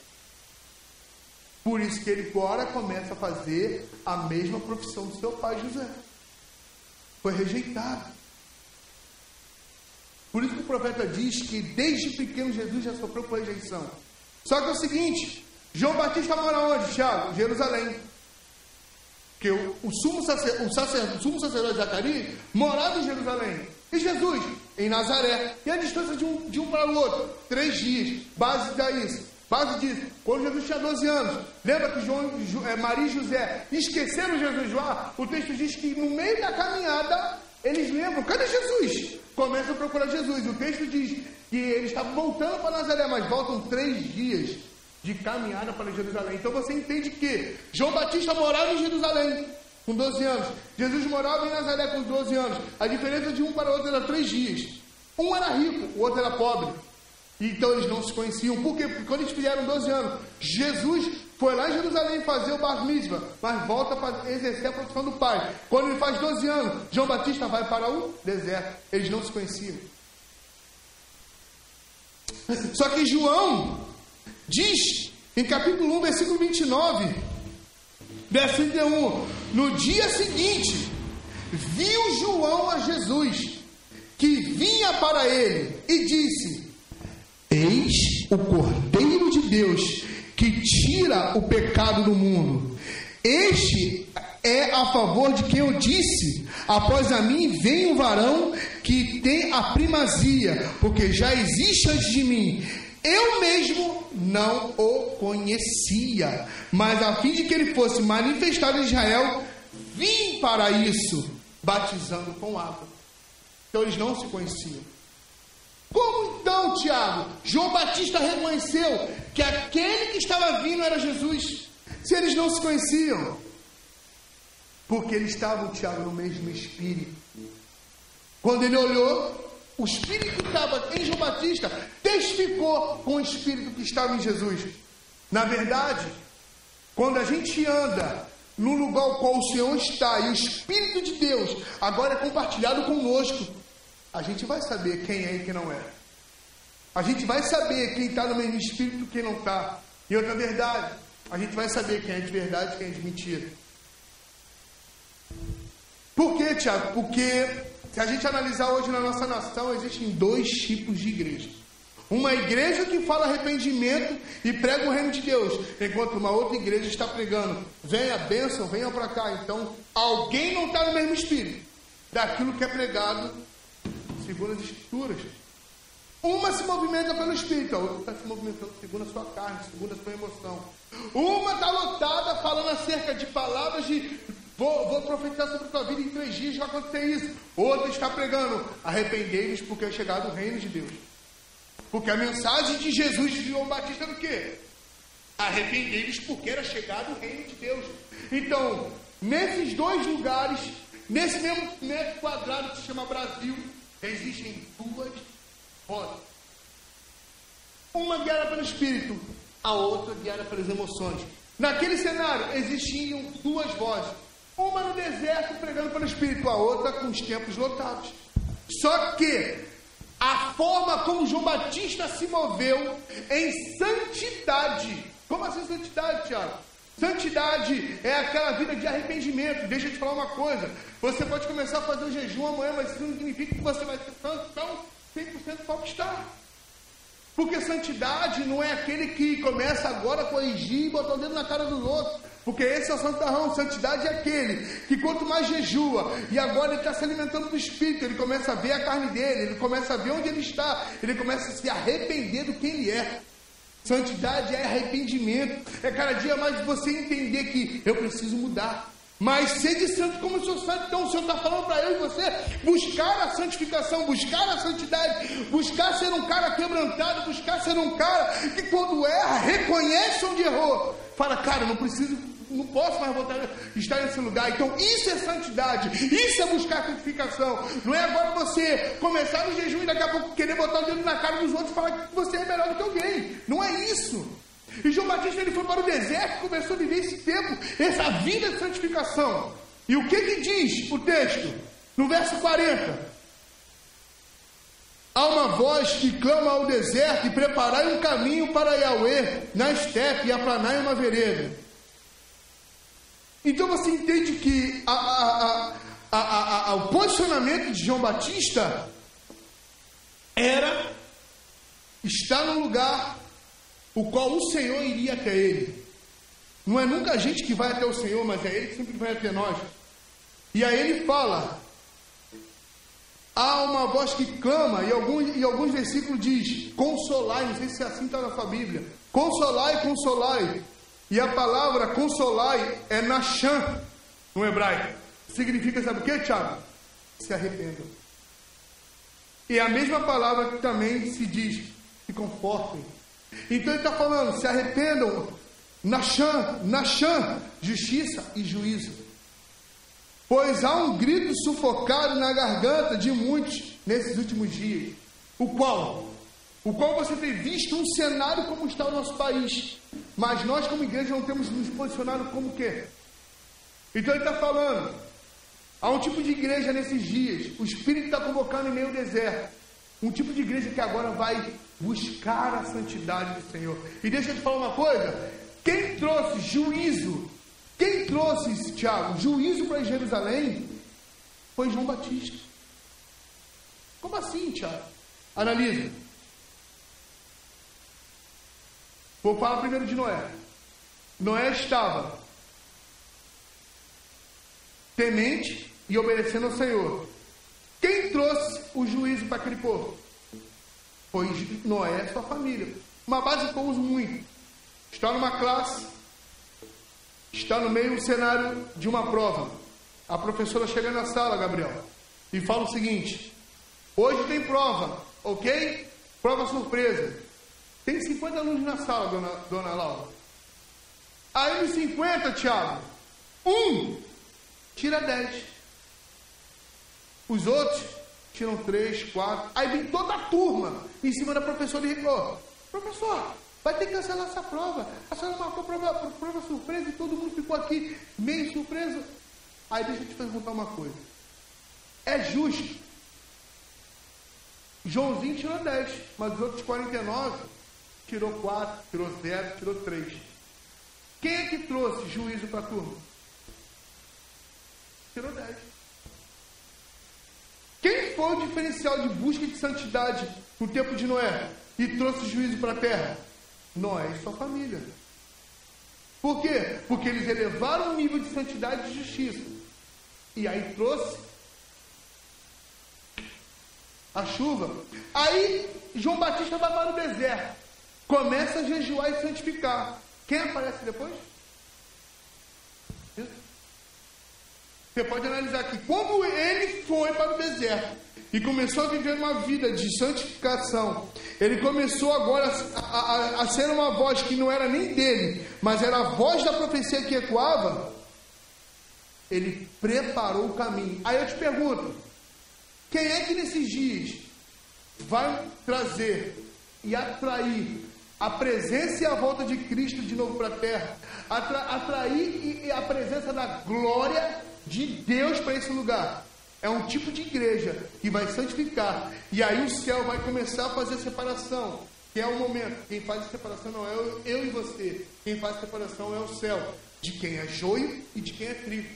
Por isso que ele agora começa a fazer a mesma profissão do seu pai José. Foi rejeitado. Por isso que o profeta diz que desde pequeno Jesus já sofreu por rejeição. Só que é o seguinte, João Batista mora onde, Tiago? Jerusalém. Porque o, o, sumo, sacer, o, sacer, o sumo sacerdote Zacarias morava em Jerusalém. E Jesus? Em Nazaré. E a distância de um, de um para o outro? Três dias. Base para isso. Base disso. Quando Jesus tinha 12 anos, lembra que João, é, Maria e José esqueceram Jesus lá? O texto diz que no meio da caminhada eles lembram: cadê Jesus? Começam a procurar Jesus. O texto diz que eles estavam voltando para Nazaré, mas voltam três dias de caminhada para Jerusalém. Então você entende que João Batista morava em Jerusalém com 12 anos. Jesus morava em Nazaré com 12 anos. A diferença de um para o outro era três dias. Um era rico, o outro era pobre. Então eles não se conheciam. Por quê? Porque quando eles fizeram 12 anos, Jesus foi lá em Jerusalém fazer o bar mitzvah, mas volta para exercer a profissão do pai. Quando ele faz 12 anos, João Batista vai para o deserto. Eles não se conheciam. Só que João diz em capítulo 1, versículo 29, versículo 31, no dia seguinte, viu João a Jesus, que vinha para ele, e disse: Eis o Cordeiro de Deus que tira o pecado do mundo. Este é a favor de quem eu disse: Após a mim vem um varão que tem a primazia, porque já existe antes de mim. Eu mesmo não o conhecia, mas a fim de que ele fosse manifestado em Israel, vim para isso, batizando com água. Então eles não se conheciam. Como então, Tiago? João Batista reconheceu que aquele que estava vindo era Jesus, se eles não se conheciam. Porque eles estavam, Tiago, no mesmo espírito. Quando ele olhou, o espírito que estava em João Batista testificou com o espírito que estava em Jesus. Na verdade, quando a gente anda no lugar ao qual o Senhor está e o Espírito de Deus agora é compartilhado conosco, a gente vai saber quem é e quem não é. A gente vai saber quem está no mesmo espírito e quem não está. E outra verdade, a gente vai saber quem é de verdade e quem é de mentira. Por quê, Tiago? Porque se a gente analisar hoje na nossa nação, existem dois tipos de igrejas. Uma igreja que fala arrependimento e prega o reino de Deus, enquanto uma outra igreja está pregando, venha bênção, venha para cá. Então, alguém não está no mesmo espírito daquilo que é pregado segundo as escrituras. Uma se movimenta pelo espírito, a outra está se movimentando segundo a sua carne, segundo a sua emoção. Uma está lotada falando acerca de palavras de vou, vou profetizar sobre a tua vida em três dias, vai acontecer isso. Outra está pregando, arrependei-vos porque é chegado o reino de Deus. Porque a mensagem de Jesus de João Batista era o quê? Arrependei-vos porque era chegado o reino de Deus. Então, nesses dois lugares, nesse mesmo metro quadrado que se chama Brasil, existem duas vozes. Uma guiada pelo espírito, a outra guiada pelas emoções. Naquele cenário existiam duas vozes. Uma no deserto pregando pelo espírito, a outra com os tempos lotados. Só que a forma como João Batista se moveu em santidade. Como assim santidade, Tiago? Santidade é aquela vida de arrependimento. Deixa eu te falar uma coisa. Você pode começar a fazer o jejum amanhã, mas isso não significa que você vai ser santo tão 100% popstar. Porque santidade não é aquele que começa agora a corrigir e botar o dedo na cara dos outros. Porque esse é o santarrão. Santidade é aquele que quanto mais jejua, e agora ele está se alimentando do Espírito, ele começa a ver a carne dele, ele começa a ver onde ele está, ele começa a se arrepender do que ele é. Santidade é arrependimento. É cada dia mais você entender que eu preciso mudar. Mas sede santo como eu sou santo. Então o Senhor está falando para eu e você buscar a santificação, buscar a santidade, buscar ser um cara quebrantado, buscar ser um cara que quando erra, reconhece onde errou. Fala, cara, não preciso não posso mais voltar estar nesse lugar. Então, isso é santidade, isso é buscar santificação. Não é agora você começar no jejum e daqui a pouco querer botar o dedo na cara dos outros e falar que você é melhor do que alguém. Não é isso. E João Batista ele foi para o deserto e começou a viver esse tempo, essa vida de santificação. E o que que diz o texto? No verso 40. Há uma voz que clama ao deserto e preparai um caminho para Yahweh na estepe e aplanai uma vereda. Então você entende que a, a, a, o posicionamento de João Batista era estar no lugar o qual o Senhor iria até ele. Não é nunca a gente que vai até o Senhor, mas é Ele que sempre vai até nós. E aí ele fala: Há uma voz que clama, e alguns, e alguns versículos diz, consolai, não sei se assim está na sua Bíblia. Consolai, consolai. E a palavra consolai é Nasham, no hebraico. Significa, sabe o que, Tiago? Se arrependam. E é a mesma palavra que também se diz, se confortem. Então ele está falando, se arrependam, Nasham, Nasham, justiça e juízo. Pois há um grito sufocado na garganta de muitos nesses últimos dias. O qual? O qual você tem visto um cenário como está o nosso país. Mas nós, como igreja, não temos nos posicionado como quê? Então ele está falando. Há um tipo de igreja nesses dias. O Espírito está convocando em meio ao deserto. Um tipo de igreja que agora vai buscar a santidade do Senhor. E deixa eu te falar uma coisa. Quem trouxe juízo quem trouxe, Tiago, juízo para Jerusalém foi João Batista. Como assim, Tiago? Analisa. Vou falar primeiro de Noé. Noé estava temente e obedecendo ao Senhor. Quem trouxe o juízo para aquele povo? Foi Noé e sua família. Uma base eu uso muito. Está numa classe, está no meio do cenário de uma prova. A professora chega na sala, Gabriel, e fala o seguinte: hoje tem prova, ok? Prova surpresa. Tem 50 alunos na sala, dona, dona Laura. Aí nos 50, Tiago, um tira 10. Os outros tiram 3, 4. Aí vem toda a turma em cima da professora e reclama: Professor, Vai ter que cancelar essa prova. A senhora marcou prova, prova surpresa e todo mundo ficou aqui meio surpreso. Aí deixa eu te perguntar uma coisa. É justo. Joãozinho tirou 10, mas os outros 49 tirou 4, tirou 0, tirou 3. Quem é que trouxe juízo para a turma? Tirou 10. Quem foi o diferencial de busca de santidade no tempo de Noé e trouxe juízo para a terra? Noé e sua família. Por quê? Porque eles elevaram o nível de santidade e justiça. E aí trouxe a chuva. Aí João Batista vai para o deserto. Começa a jejuar e santificar. Quem aparece depois? Você pode analisar aqui. Como ele foi para o deserto e começou a viver uma vida de santificação, ele começou agora a, a, a, ser uma voz que não era nem dele, mas era a voz da profecia que ecoava. Ele preparou o caminho. Aí eu te pergunto: quem é que nesses dias vai trazer e atrair a presença e a volta de Cristo de novo para a terra? Atra, atrair e, e a presença da glória de Deus para esse lugar. É um tipo de igreja que vai santificar. E aí o céu vai começar a fazer a separação. Que é o momento. Quem faz a separação não é eu, eu e você. Quem faz a separação é o céu. De quem é joio e de quem é trigo.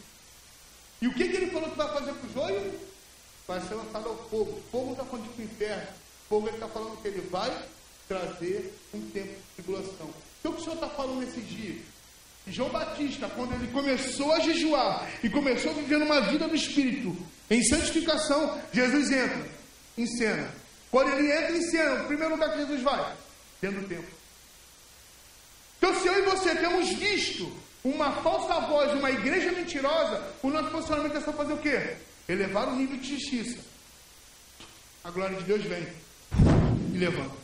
E o que, que ele falou que vai fazer com o joio? Vai ser lançado ao fogo. O fogo está falando inferno. O fogo está falando que ele vai trazer um tempo de tribulação. Então o que o Senhor está falando nesses dias? João Batista, quando ele começou a jejuar e começou a viver uma vida do Espírito, em santificação, Jesus entra em cena. Quando ele entra em cena, o primeiro lugar que Jesus vai, dentro do templo. Então, se eu e você temos visto uma falsa voz, uma igreja mentirosa, o nosso posicionamento é só fazer o quê? Elevar o nível de justiça. A glória de Deus vem e levanta.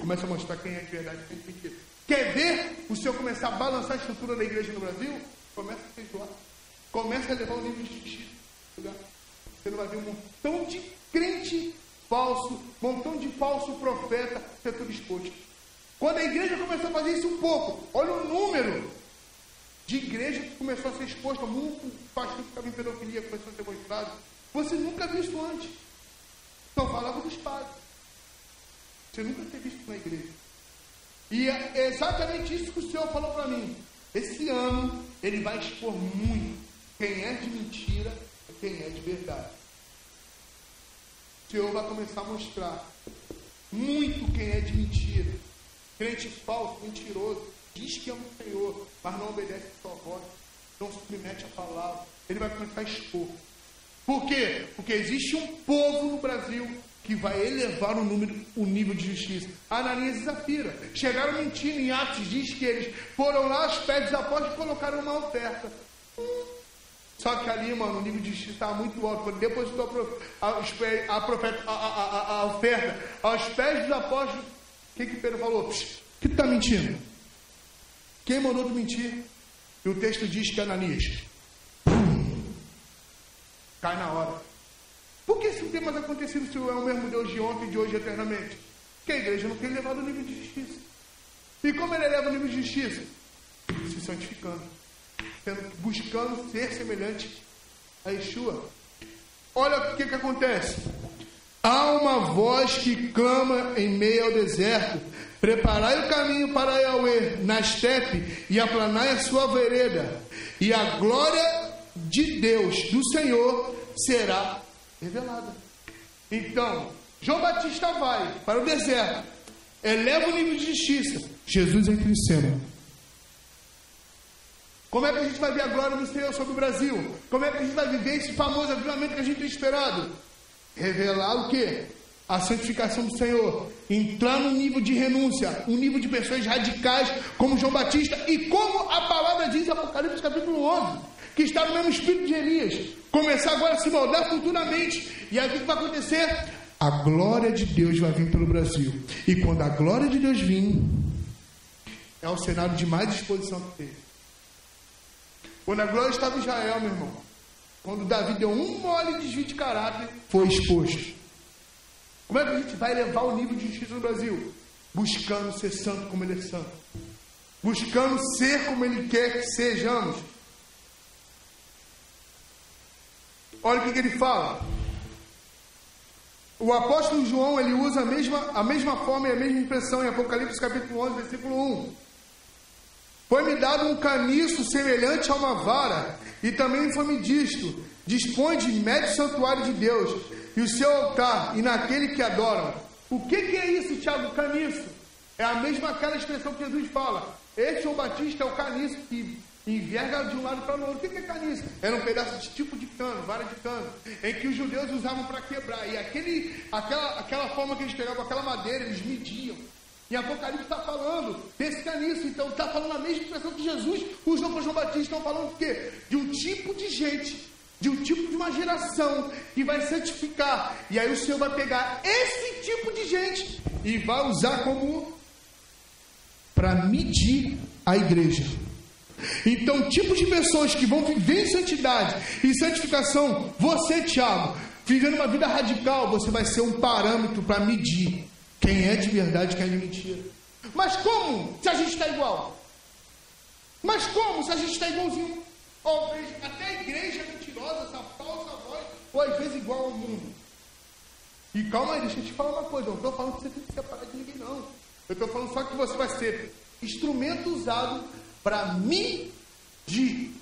Começa a mostrar quem é de verdade e quem de mentira. Quer ver o Senhor começar a balançar a estrutura da igreja no Brasil? Começa a efetuar. Começa a levar o nível de justiça. Você não vai ver um montão de crente falso, montão de falso profeta ser tudo exposto. Quando a igreja começou a fazer isso um pouco, olha o número de igreja que começou a ser exposta, muito pastor que estava em pedofilia começou a ser mostrado. Você nunca viu isso antes. Então falava dos padres. Você nunca teve visto na igreja. E é exatamente isso que o Senhor falou para mim. Esse ano ele vai expor muito quem é de mentira e quem é de verdade. O Senhor vai começar a mostrar muito quem é de mentira. Crente falso, mentiroso, diz que ama o Senhor, mas não obedece a sua voz, não submete a palavra. Ele vai começar a expor. Por quê? Porque existe um povo no Brasil que vai elevar o, número, o nível de justiça. Ananias e Zafira chegaram mentindo em Atos, diz que eles foram lá aos pés dos apóstolos e colocaram uma oferta. Só que ali, mano, o nível de justiça estava muito alto. Quando depositou a, a, profeta, a, a, a, oferta aos pés dos apóstolos, o que, que Pedro falou? Que tu está mentindo? Quem mandou tu mentir? E o texto diz que Ananias cai na hora. Por que isso não tem mais acontecido se é o mesmo Deus de ontem, de hoje eternamente? Porque a igreja não tem levado o nível de justiça. E como ele eleva o nível de justiça? Se santificando. Buscando ser semelhante a Yeshua. Olha o que, que acontece. Há uma voz que clama em meio ao deserto: Preparai o caminho para Yahweh na estepe e aplanai a sua vereda, e a glória de Deus, do Senhor, será revelada. Então, João Batista vai para o deserto, eleva o nível de justiça. Jesus entra em cena. Como é que a gente vai ver a glória do Senhor sobre o Brasil? Como é que a gente vai viver esse famoso avivamento que a gente tem esperado? Revelar o que? A santificação do Senhor. Entrar no nível de renúncia, um nível de pessoas radicais como João Batista e como a palavra diz Apocalipse capítulo 11 que está no mesmo espírito de Elias, começar agora a se moldar futuramente. E aí o que vai acontecer? A glória de Deus vai vir pelo Brasil. E quando a glória de Deus vir, é o cenário de mais disposição que teve. Quando a glória estava em Israel, meu irmão, quando Davi deu um mole de desvio de caráter, foi exposto. Como é que a gente vai levar o nível de justiça no Brasil? Buscando ser santo como ele é santo. Buscando ser como ele quer que sejamos. Olha o que, que ele fala. O apóstolo João ele usa a mesma, a mesma forma e a mesma impressão em Apocalipse capítulo 11, versículo 1. Foi-me dado um caniço semelhante a uma vara, e também foi-me disto: dispõe de médio santuário de Deus, e o seu altar, e naquele que adoram. O que, que é isso, Tiago? Caniço. É a mesma aquela expressão que Jesus fala. Este João Batista é o caniço que enverga de um lado para o outro. O que é caniço? Era um pedaço de tipo de cano, vara de cano, em que os judeus usavam para quebrar. E aquele, aquela, aquela forma que eles pegavam, aquela madeira, eles mediam. E Apocalipse está falando desse caniço. Então está falando a mesma expressão que Jesus usou para João Batista. Estão falando do quê? De um tipo de gente, de um tipo de uma geração que vai santificar. E aí o Senhor vai pegar esse tipo de gente e vai usar como para medir a igreja. Então, tipos de pessoas que vão viver em santidade e santificação, você, Tiago, vivendo uma vida radical, você vai ser um parâmetro para medir quem é de verdade e quem é de mentira. Mas como se a gente está igual? Mas como se a gente está igualzinho? Ou até a igreja mentirosa, essa falsa voz, ou às vezes igual ao mundo. E calma aí, deixa eu te falar uma coisa, eu não estou falando que você tem que se separar de ninguém, não. Eu estou falando só que você vai ser instrumento usado para medir.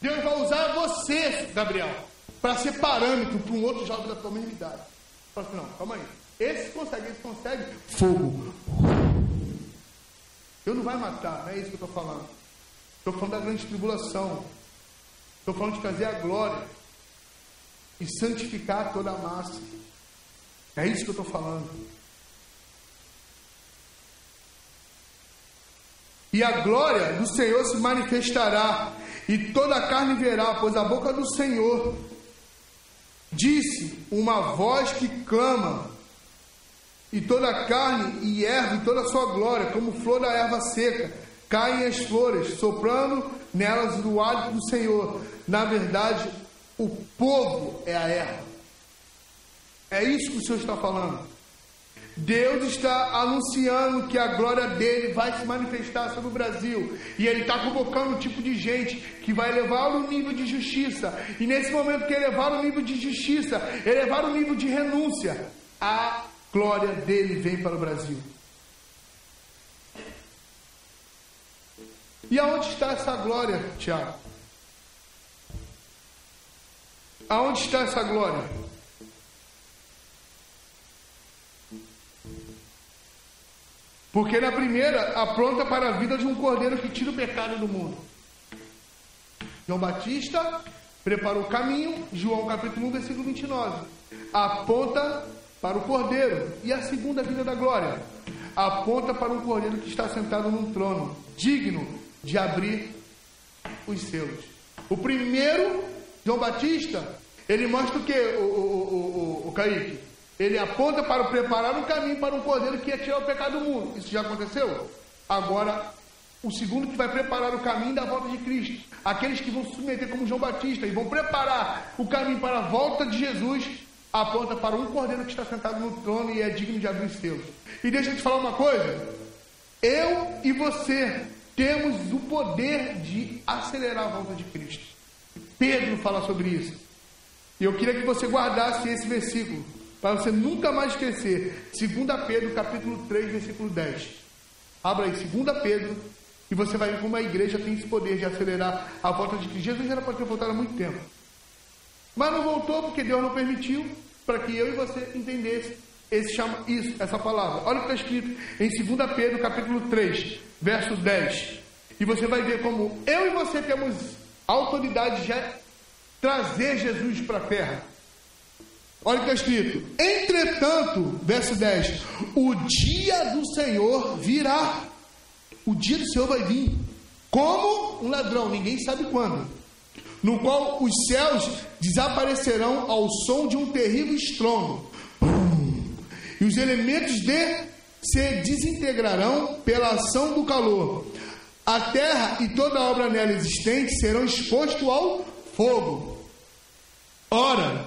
Deus vai usar você, Gabriel, para ser parâmetro para um outro jovem da tua mesma idade. Fala assim, não, calma aí. Esse consegue, esse consegue. Fogo. Eu não vai matar, não é isso que eu estou falando. Estou falando da grande tribulação. Estou falando de trazer a glória e santificar toda a massa. É isso que eu estou falando. E a glória do Senhor se manifestará, e toda a carne verá, pois a boca do Senhor disse uma voz que clama, e toda a carne e erva e toda a sua glória, como flor da erva seca, caem as flores, soprando nelas o hálito do Senhor. Na verdade, o povo é a erva. É isso que o Senhor está falando. Deus está anunciando que a glória dele vai se manifestar sobre o Brasil. E ele está convocando um tipo de gente que vai elevar o nível de justiça. E nesse momento que elevar o nível de justiça, elevar o nível de renúncia, a glória dele vem para o Brasil. E aonde está essa glória, Tiago? Aonde está essa glória? Porque na primeira, apronta para a vida de um cordeiro que tira o pecado do mundo. João Batista preparou o caminho, João capítulo 1, versículo 29. Aponta para o cordeiro. E a segunda vinda da glória? Aponta para um cordeiro que está sentado num trono, digno de abrir os selos. O primeiro, João Batista, ele mostra o que, o, o, o, o Kaique? Ele aponta para preparar um caminho para um cordeiro que ia tirar o pecado do mundo. Isso já aconteceu? Agora, o segundo que vai preparar o caminho da volta de Cristo. Aqueles que vão se submeter como João Batista e vão preparar o caminho para a volta de Jesus, aponta para um cordeiro que está sentado no trono e é digno de abrir os seus. E deixa eu te falar uma coisa. Eu e você temos o poder de acelerar a volta de Cristo. Pedro fala sobre isso. E eu queria que você guardasse esse versículo, para você nunca mais esquecer. 2 Pedro, capítulo 3, versículo 10. Abra aí, 2 Pedro, e você vai ver como a igreja tem esse poder de acelerar a volta de Cristo. Jesus já era para ter voltado há muito tempo. Mas não voltou porque Deus não permitiu para que eu e você entendesse esse chama, isso, essa palavra. Olha o que está escrito em 2 Pedro, capítulo 3, verso 10. E você vai ver como eu e você temos autoridade de trazer Jesus para a terra. Olha o que está escrito. Entretanto, verso 10: O dia do Senhor virá. O dia do Senhor vai vir. Como um ladrão, ninguém sabe quando. No qual os céus desaparecerão ao som de um terrível estrondo e os elementos de se desintegrarão pela ação do calor. A terra e toda a obra nela existente serão expostos ao fogo. Ora,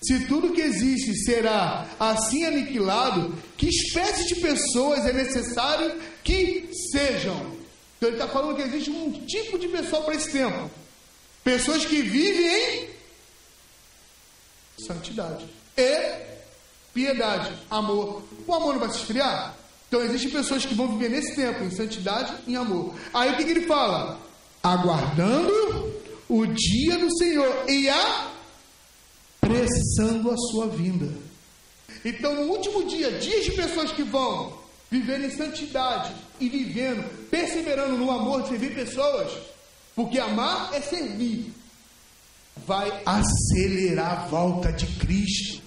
se tudo que existe será assim aniquilado, que espécie de pessoas é necessário que sejam? Então ele está falando que existe um tipo de pessoa para esse tempo. Pessoas que vivem em santidade. E piedade, amor. O amor não vai se esfriar? Então existem pessoas que vão viver nesse tempo, em santidade e em amor. Aí o que, que ele fala? Aguardando o dia do Senhor e apressando a sua vinda. Então, no último dia, dias de pessoas que vão viver em santidade e vivendo, perseverando no amor de servir pessoas, porque amar é servir, vai acelerar a volta de Cristo.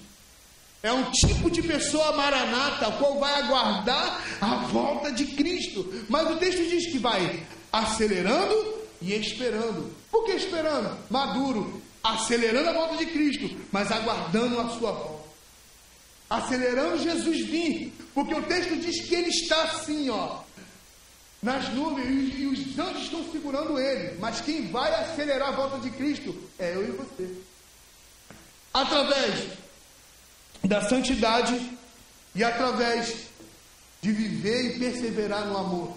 É um tipo de pessoa maranata, a qual vai aguardar a volta de Cristo. Mas o texto diz que vai acelerando e esperando. Por que esperando? Maduro, acelerando a volta de Cristo, mas aguardando a sua volta. Acelerando Jesus vir, porque o texto diz que ele está assim, ó, nas nuvens e os anjos estão segurando ele. Mas quem vai acelerar a volta de Cristo é eu e você. Através da santidade e através de viver e perseverar no amor.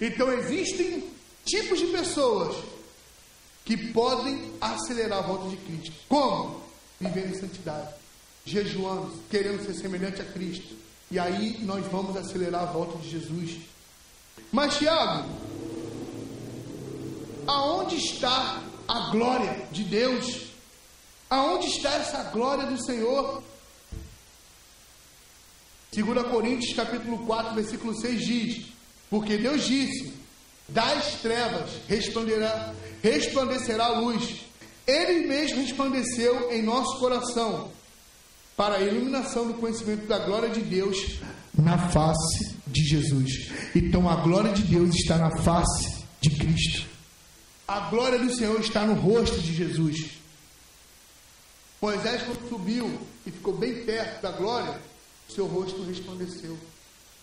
Então existem tipos de pessoas que podem acelerar a volta de Cristo. Como? Vivendo em santidade, jejuando, querendo ser semelhante a Cristo. E aí nós vamos acelerar a volta de Jesus. Mas Tiago, aonde está a glória de Deus? Aonde está essa glória do Senhor? 2 Coríntios capítulo 4, versículo 6 diz: Porque Deus disse: Das trevas resplandecerá, resplandecerá a luz. Ele mesmo resplandeceu em nosso coração para a iluminação do conhecimento da glória de Deus na face de Jesus. Então a glória de Deus está na face de Cristo. A glória do Senhor está no rosto de Jesus. Moisés, quando subiu e ficou bem perto da glória, seu rosto resplandeceu.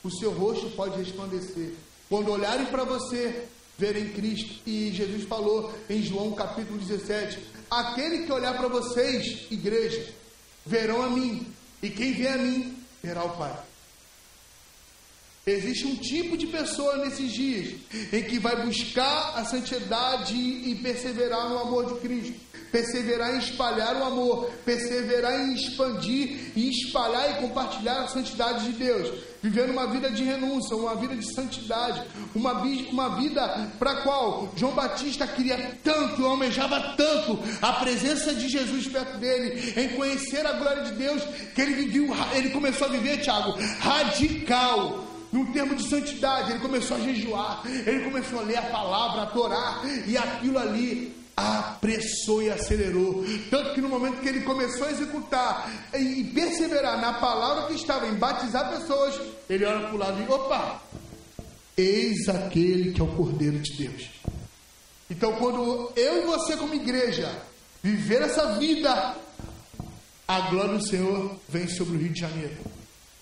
O seu rosto pode resplandecer. Quando olharem para você, verem Cristo. E Jesus falou em João capítulo 17: Aquele que olhar para vocês, igreja, verão a mim. E quem vê a mim, verá o Pai. Existe um tipo de pessoa nesses dias em que vai buscar a santidade e perseverar no amor de Cristo perseverar em espalhar o amor, perseverar em expandir e espalhar e compartilhar a santidade de Deus, vivendo uma vida de renúncia, uma vida de santidade, uma, uma vida para a qual João Batista queria tanto, almejava tanto a presença de Jesus perto dele, em conhecer a glória de Deus, que ele viveu, ele começou a viver, Tiago, radical num termo de santidade, ele começou a jejuar, ele começou a ler a palavra, a Torá, e aquilo ali apressou e acelerou. Tanto que no momento que ele começou a executar e perseverar na palavra que estava em batizar pessoas, ele olha para o lado e opa, eis aquele que é o Cordeiro de Deus. Então, quando eu e você, como igreja, viver essa vida, a glória do Senhor vem sobre o Rio de Janeiro.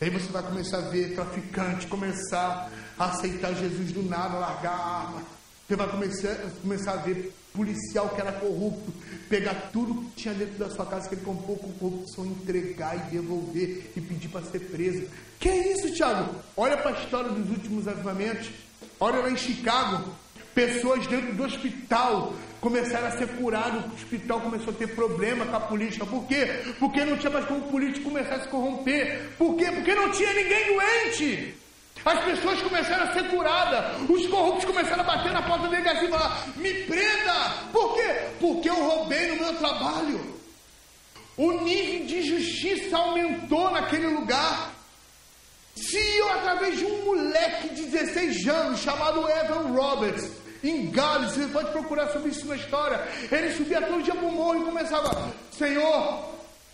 Aí você vai começar a ver traficante começar a aceitar Jesus do nada, largar a arma. Você vai começar, começar a ver policial que era corrupto, pegar tudo que tinha dentro da sua casa que ele comprou com corrupção, entregar e devolver e pedir para ser preso. Que é isso, Tiago? Olha para a história dos últimos avivamentos. Olha lá em Chicago, pessoas dentro do hospital começaram a ser curadas, o hospital começou a ter problema com a política. Por quê? Porque não tinha mais como o político começar a se corromper. Por quê? Porque não tinha ninguém doente. As pessoas começaram a ser curadas. Os corruptos começaram a bater na porta da delegacia e falar: Me prenda! Por quê? Porque eu roubei no meu trabalho. O nível de justiça aumentou naquele lugar. Se eu, através de um moleque de 16 anos chamado Evan Roberts, em Gales, você pode procurar sobre isso na história, ele subia todo dia para o morro e começava: Senhor,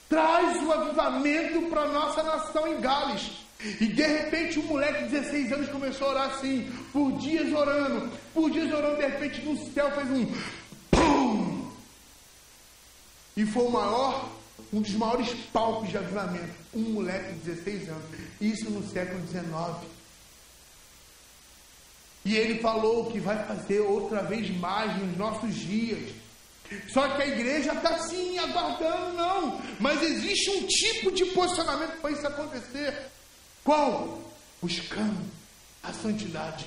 traz o avivamento para a nossa nação em Gales. E de repente um moleque de 16 anos começou a orar assim, por dias orando, por dias orando, de repente no céu fez um PUM! E foi o maior, um dos maiores palcos de avivamento. Um moleque de 16 anos. Isso no século XIX. E ele falou que vai fazer outra vez mais nos nossos dias. Só que a igreja está sim aguardando, não. Mas existe um tipo de posicionamento para isso acontecer. Qual? Buscando a santidade,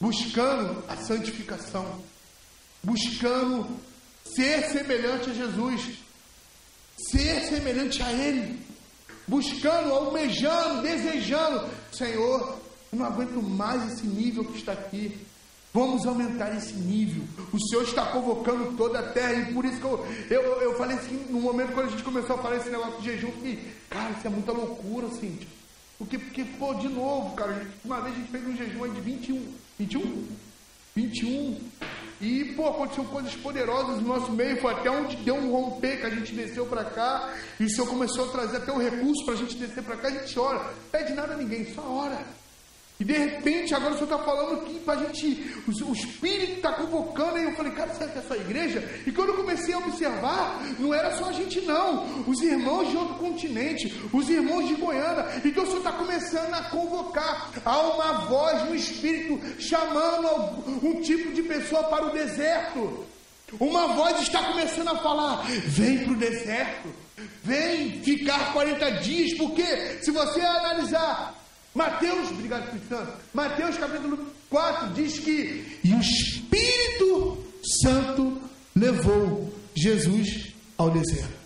buscando a santificação, buscando ser semelhante a Jesus, ser semelhante a Ele, buscando, almejando, desejando, Senhor, eu não aguento mais esse nível que está aqui. Vamos aumentar esse nível. O Senhor está convocando toda a terra. E por isso que eu, eu, eu falei assim, no momento quando a gente começou a falar esse negócio de jejum, que, cara, isso é muita loucura, Cíntia. Porque, porque, pô, de novo, cara, uma vez a gente fez um jejum de 21. 21? 21. E, pô, aconteceu coisas poderosas no nosso meio. Foi até onde deu um romper que a gente desceu para cá. E o Senhor começou a trazer até o recurso para a gente descer para cá. A gente ora. Pede nada a ninguém, só ora. E de repente, agora o Senhor está falando que para a gente, o, o Espírito está convocando, e eu falei, cara, será que é só a igreja? E quando eu comecei a observar, não era só a gente, não, os irmãos de outro continente, os irmãos de Goiânia, então o Senhor está começando a convocar, há uma voz no Espírito chamando um tipo de pessoa para o deserto, uma voz está começando a falar: vem para o deserto, vem ficar 40 dias, porque se você analisar Mateus, obrigado Espírito Santo. Mateus capítulo 4 diz que e o Espírito Santo levou Jesus ao deserto.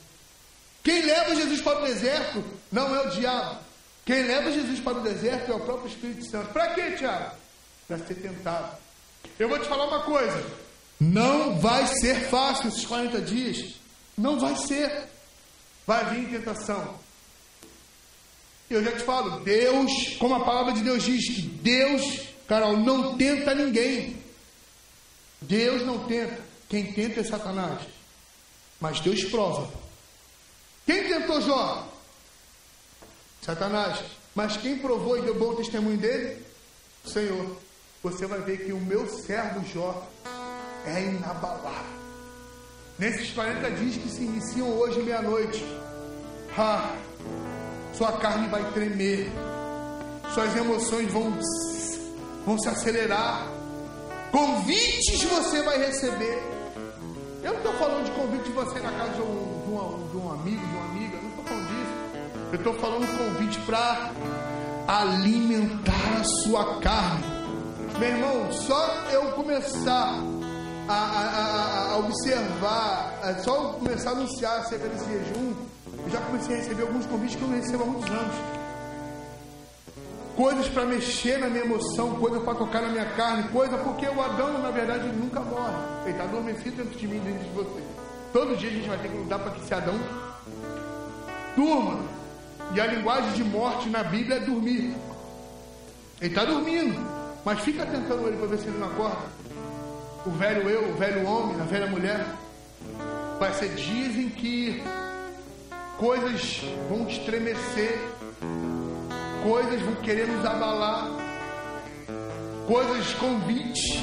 Quem leva Jesus para o deserto não é o diabo. Quem leva Jesus para o deserto é o próprio Espírito Santo. Para quê, Tiago? Para ser tentado. Eu vou te falar uma coisa. Não vai ser fácil esses 40 dias. Não vai ser. Vai vir tentação. Eu já te falo, Deus, como a palavra de Deus diz que Deus, Carol, não tenta ninguém. Deus não tenta. Quem tenta é Satanás. Mas Deus prova. Quem tentou Jó? Satanás. Mas quem provou e deu bom testemunho dele? Senhor. Você vai ver que o meu servo Jó é inabalável. Nesses 40 dias que se iniciam hoje meia-noite. Ah, sua carne vai tremer, suas emoções vão, vão se acelerar, convites você vai receber. Eu não estou falando de convite você na casa de um, de, um, de um amigo, de uma amiga, não estou falando disso. Eu estou falando convite para alimentar a sua carne. Meu irmão, só eu começar a, a, a, observar, é só eu começar a anunciar acerca desse jejum, eu já comecei a receber alguns convites que eu não recebo há muitos anos. Coisas para mexer na minha emoção, coisas para tocar na minha carne, coisa porque o Adão, na verdade, nunca morre. Ele está adormecido dentro de mim, dentro de você. Todo dia a gente vai ter que lutar para que esse Adão durma. E a linguagem de morte na Bíblia é dormir. Ele está dormindo, mas fica tentando ele para ver se ele não acorda. o velho eu, o velho homem, a velha mulher. Vai ser dias em que coisas vão te estremecer, coisas vão querer nos abalar, coisas convites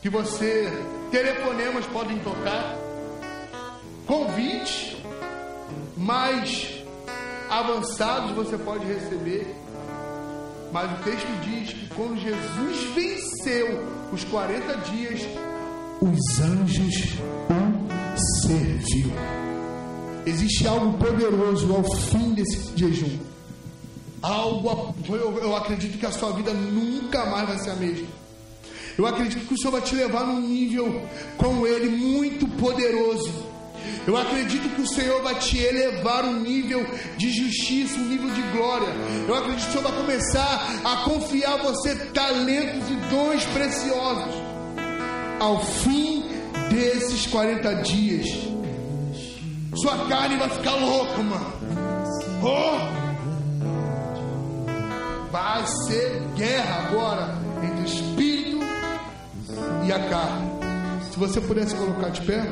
que você, telefonemas podem tocar, convites mais avançados você pode receber. Mas o texto diz que quando Jesus venceu os 40 dias, os anjos o serviu. Existe algo poderoso ao fim desse jejum. Algo, eu, eu acredito que a sua vida nunca mais vai ser a mesma. Eu acredito que o Senhor vai te levar num nível com Ele muito poderoso. Eu acredito que o Senhor vai te elevar um nível de justiça, um nível de glória. Eu acredito que o Senhor vai começar a confiar você talentos e dons preciosos. Ao fim desses 40 dias, sua carne vai ficar louca, mano. Oh! Vai ser guerra agora entre o espírito e a carne. Se você pudesse colocar de pé.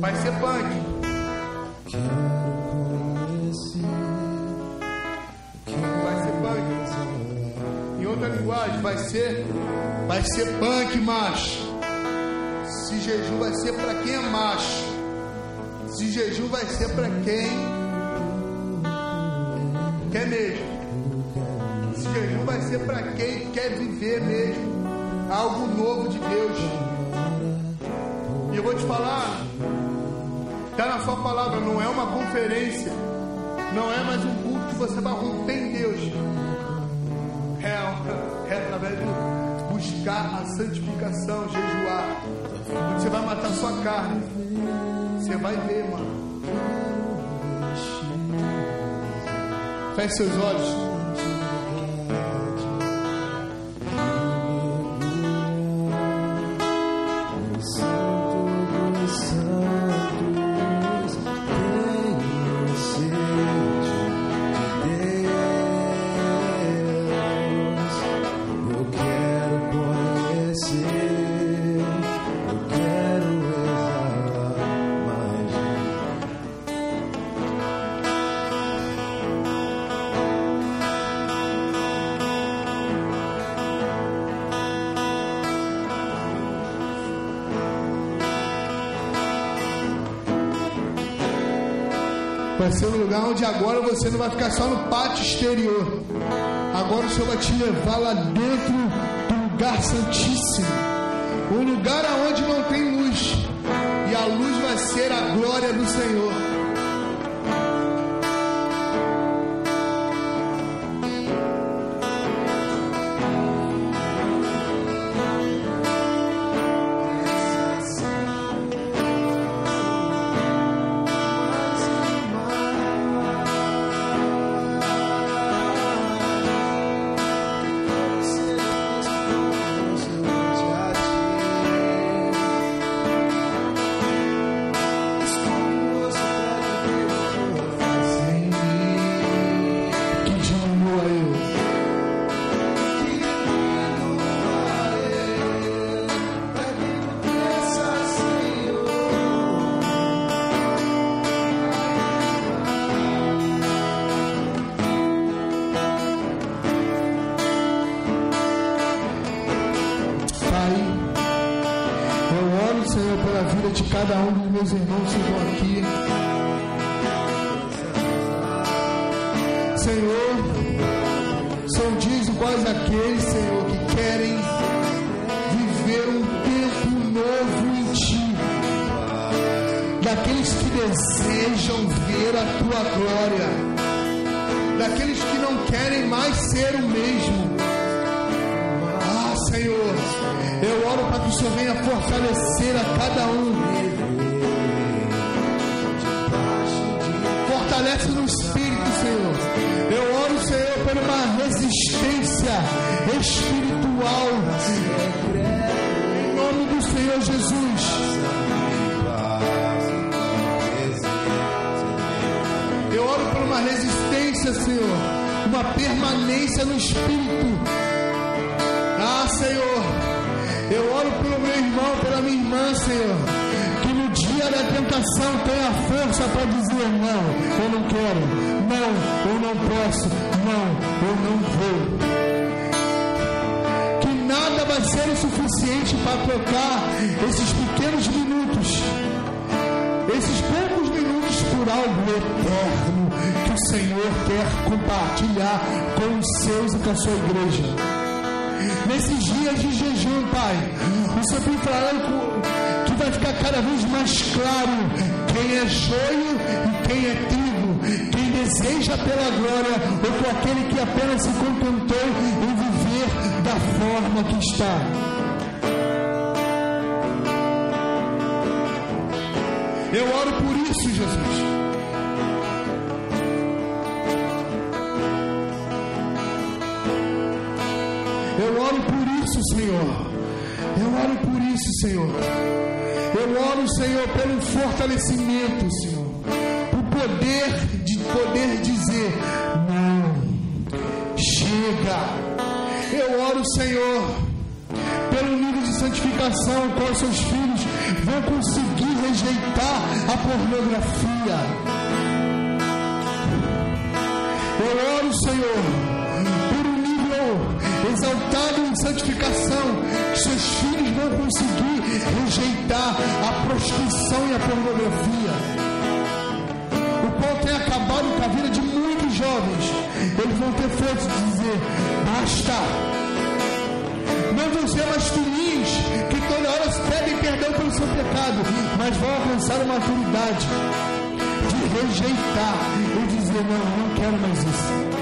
Vai ser punk. Vai ser. Vai ser punk, macho. Se jejum vai ser para quem é macho. Se jejum vai ser para quem quer mesmo. Se jejum vai ser para quem quer viver mesmo algo novo de Deus. E eu vou te falar, está na sua palavra, não é uma conferência, não é mais um culto que você vai romper em Deus. É, é através de buscar a santificação, jejuar. Você vai matar sua carne. Você vai ver, mano. Feche seus olhos. Vai ser um lugar onde agora você não vai ficar só no pátio exterior. Agora o Senhor vai te levar lá dentro do lugar santíssimo. Um lugar aonde não tem luz. E a luz vai ser a glória do Senhor. Fortalece no Espírito, Senhor. Eu oro, Senhor, por uma resistência espiritual. Em nome do Senhor Jesus. Eu oro por uma resistência, Senhor, uma permanência no Espírito. Ah, Senhor, eu oro pelo meu irmão, pela minha irmã, Senhor, que no dia da tentação tenha força para dizer: não, eu não quero, não, eu não posso, não, eu não vou. Que nada vai ser o suficiente para trocar esses pequenos minutos, esses poucos minutos por algo eterno que o Senhor quer compartilhar com os seus e com a sua igreja. Nesses dias de jejum, Pai, o Senhor tem falado que vai ficar cada vez mais claro quem é joio e quem é trigo, quem deseja pela glória ou com aquele que apenas se contentou em viver da forma que está. Eu oro por isso, Jesus. Isso, Senhor. Eu oro por isso, Senhor. Eu oro, Senhor, pelo fortalecimento, Senhor. O poder de poder dizer: não, chega. Eu oro, Senhor, pelo nível de santificação os seus filhos vão conseguir rejeitar a pornografia. Eu oro, Senhor exaltado em santificação, que seus filhos vão conseguir rejeitar a prostituição e a pornografia. O qual tem acabado com a vida de muitos jovens. Eles vão ter força de dizer: basta. Não vão ser mais filhinhos que toda hora pedem perdão pelo seu pecado, mas vão alcançar a maturidade de rejeitar e dizer: não, não quero mais isso.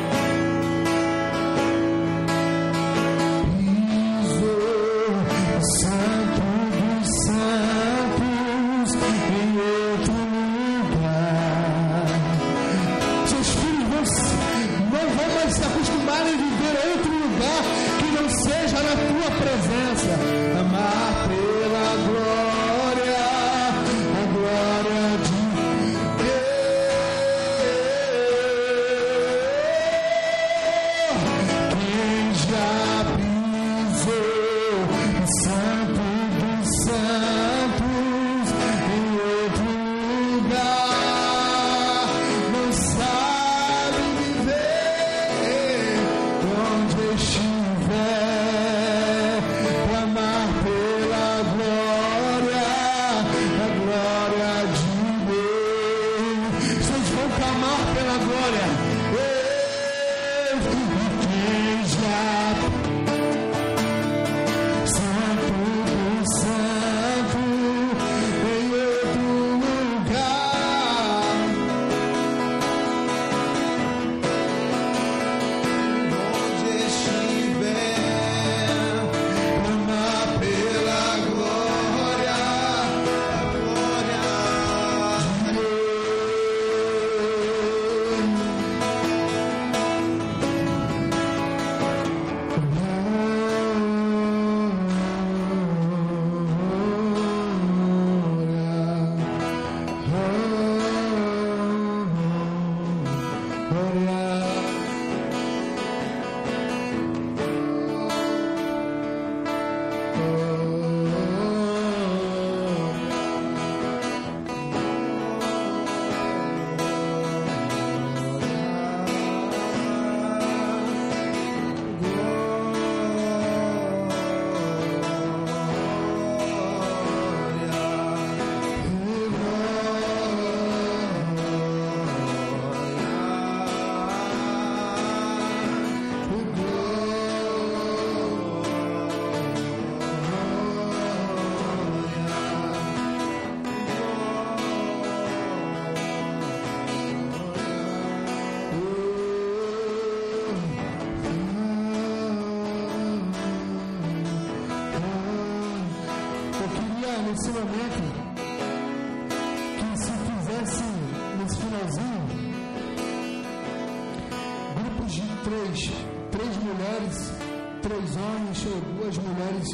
três, três mulheres, três homens ou duas mulheres,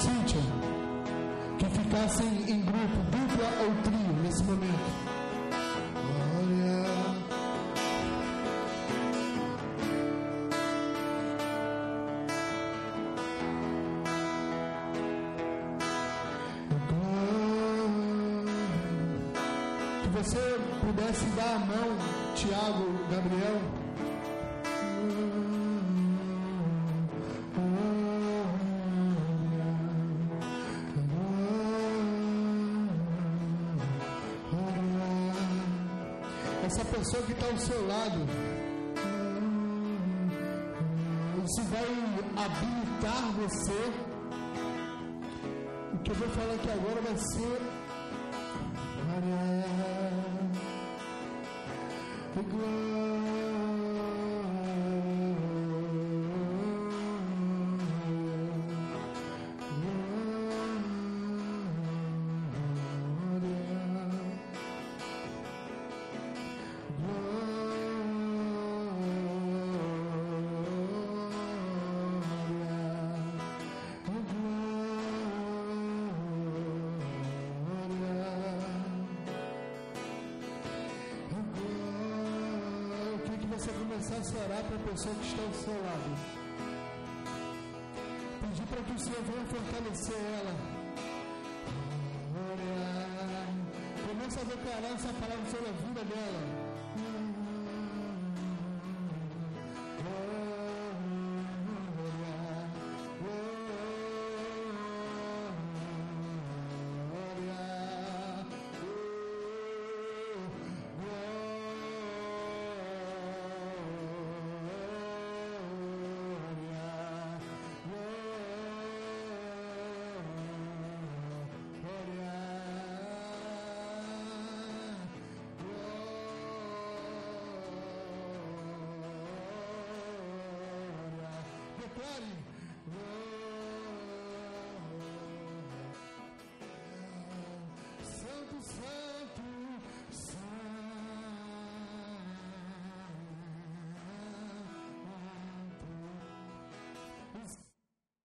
Cíntia, que ficassem em grupo, dupla ou trio nesse momento. Ao seu lado, isso vai habilitar você. O que eu vou falar aqui agora vai ser orar para a pessoa que está ao seu lado. Pedir para que o Senhor venha fortalecer ela. Começa a declarar essa palavra sobre a vida dela.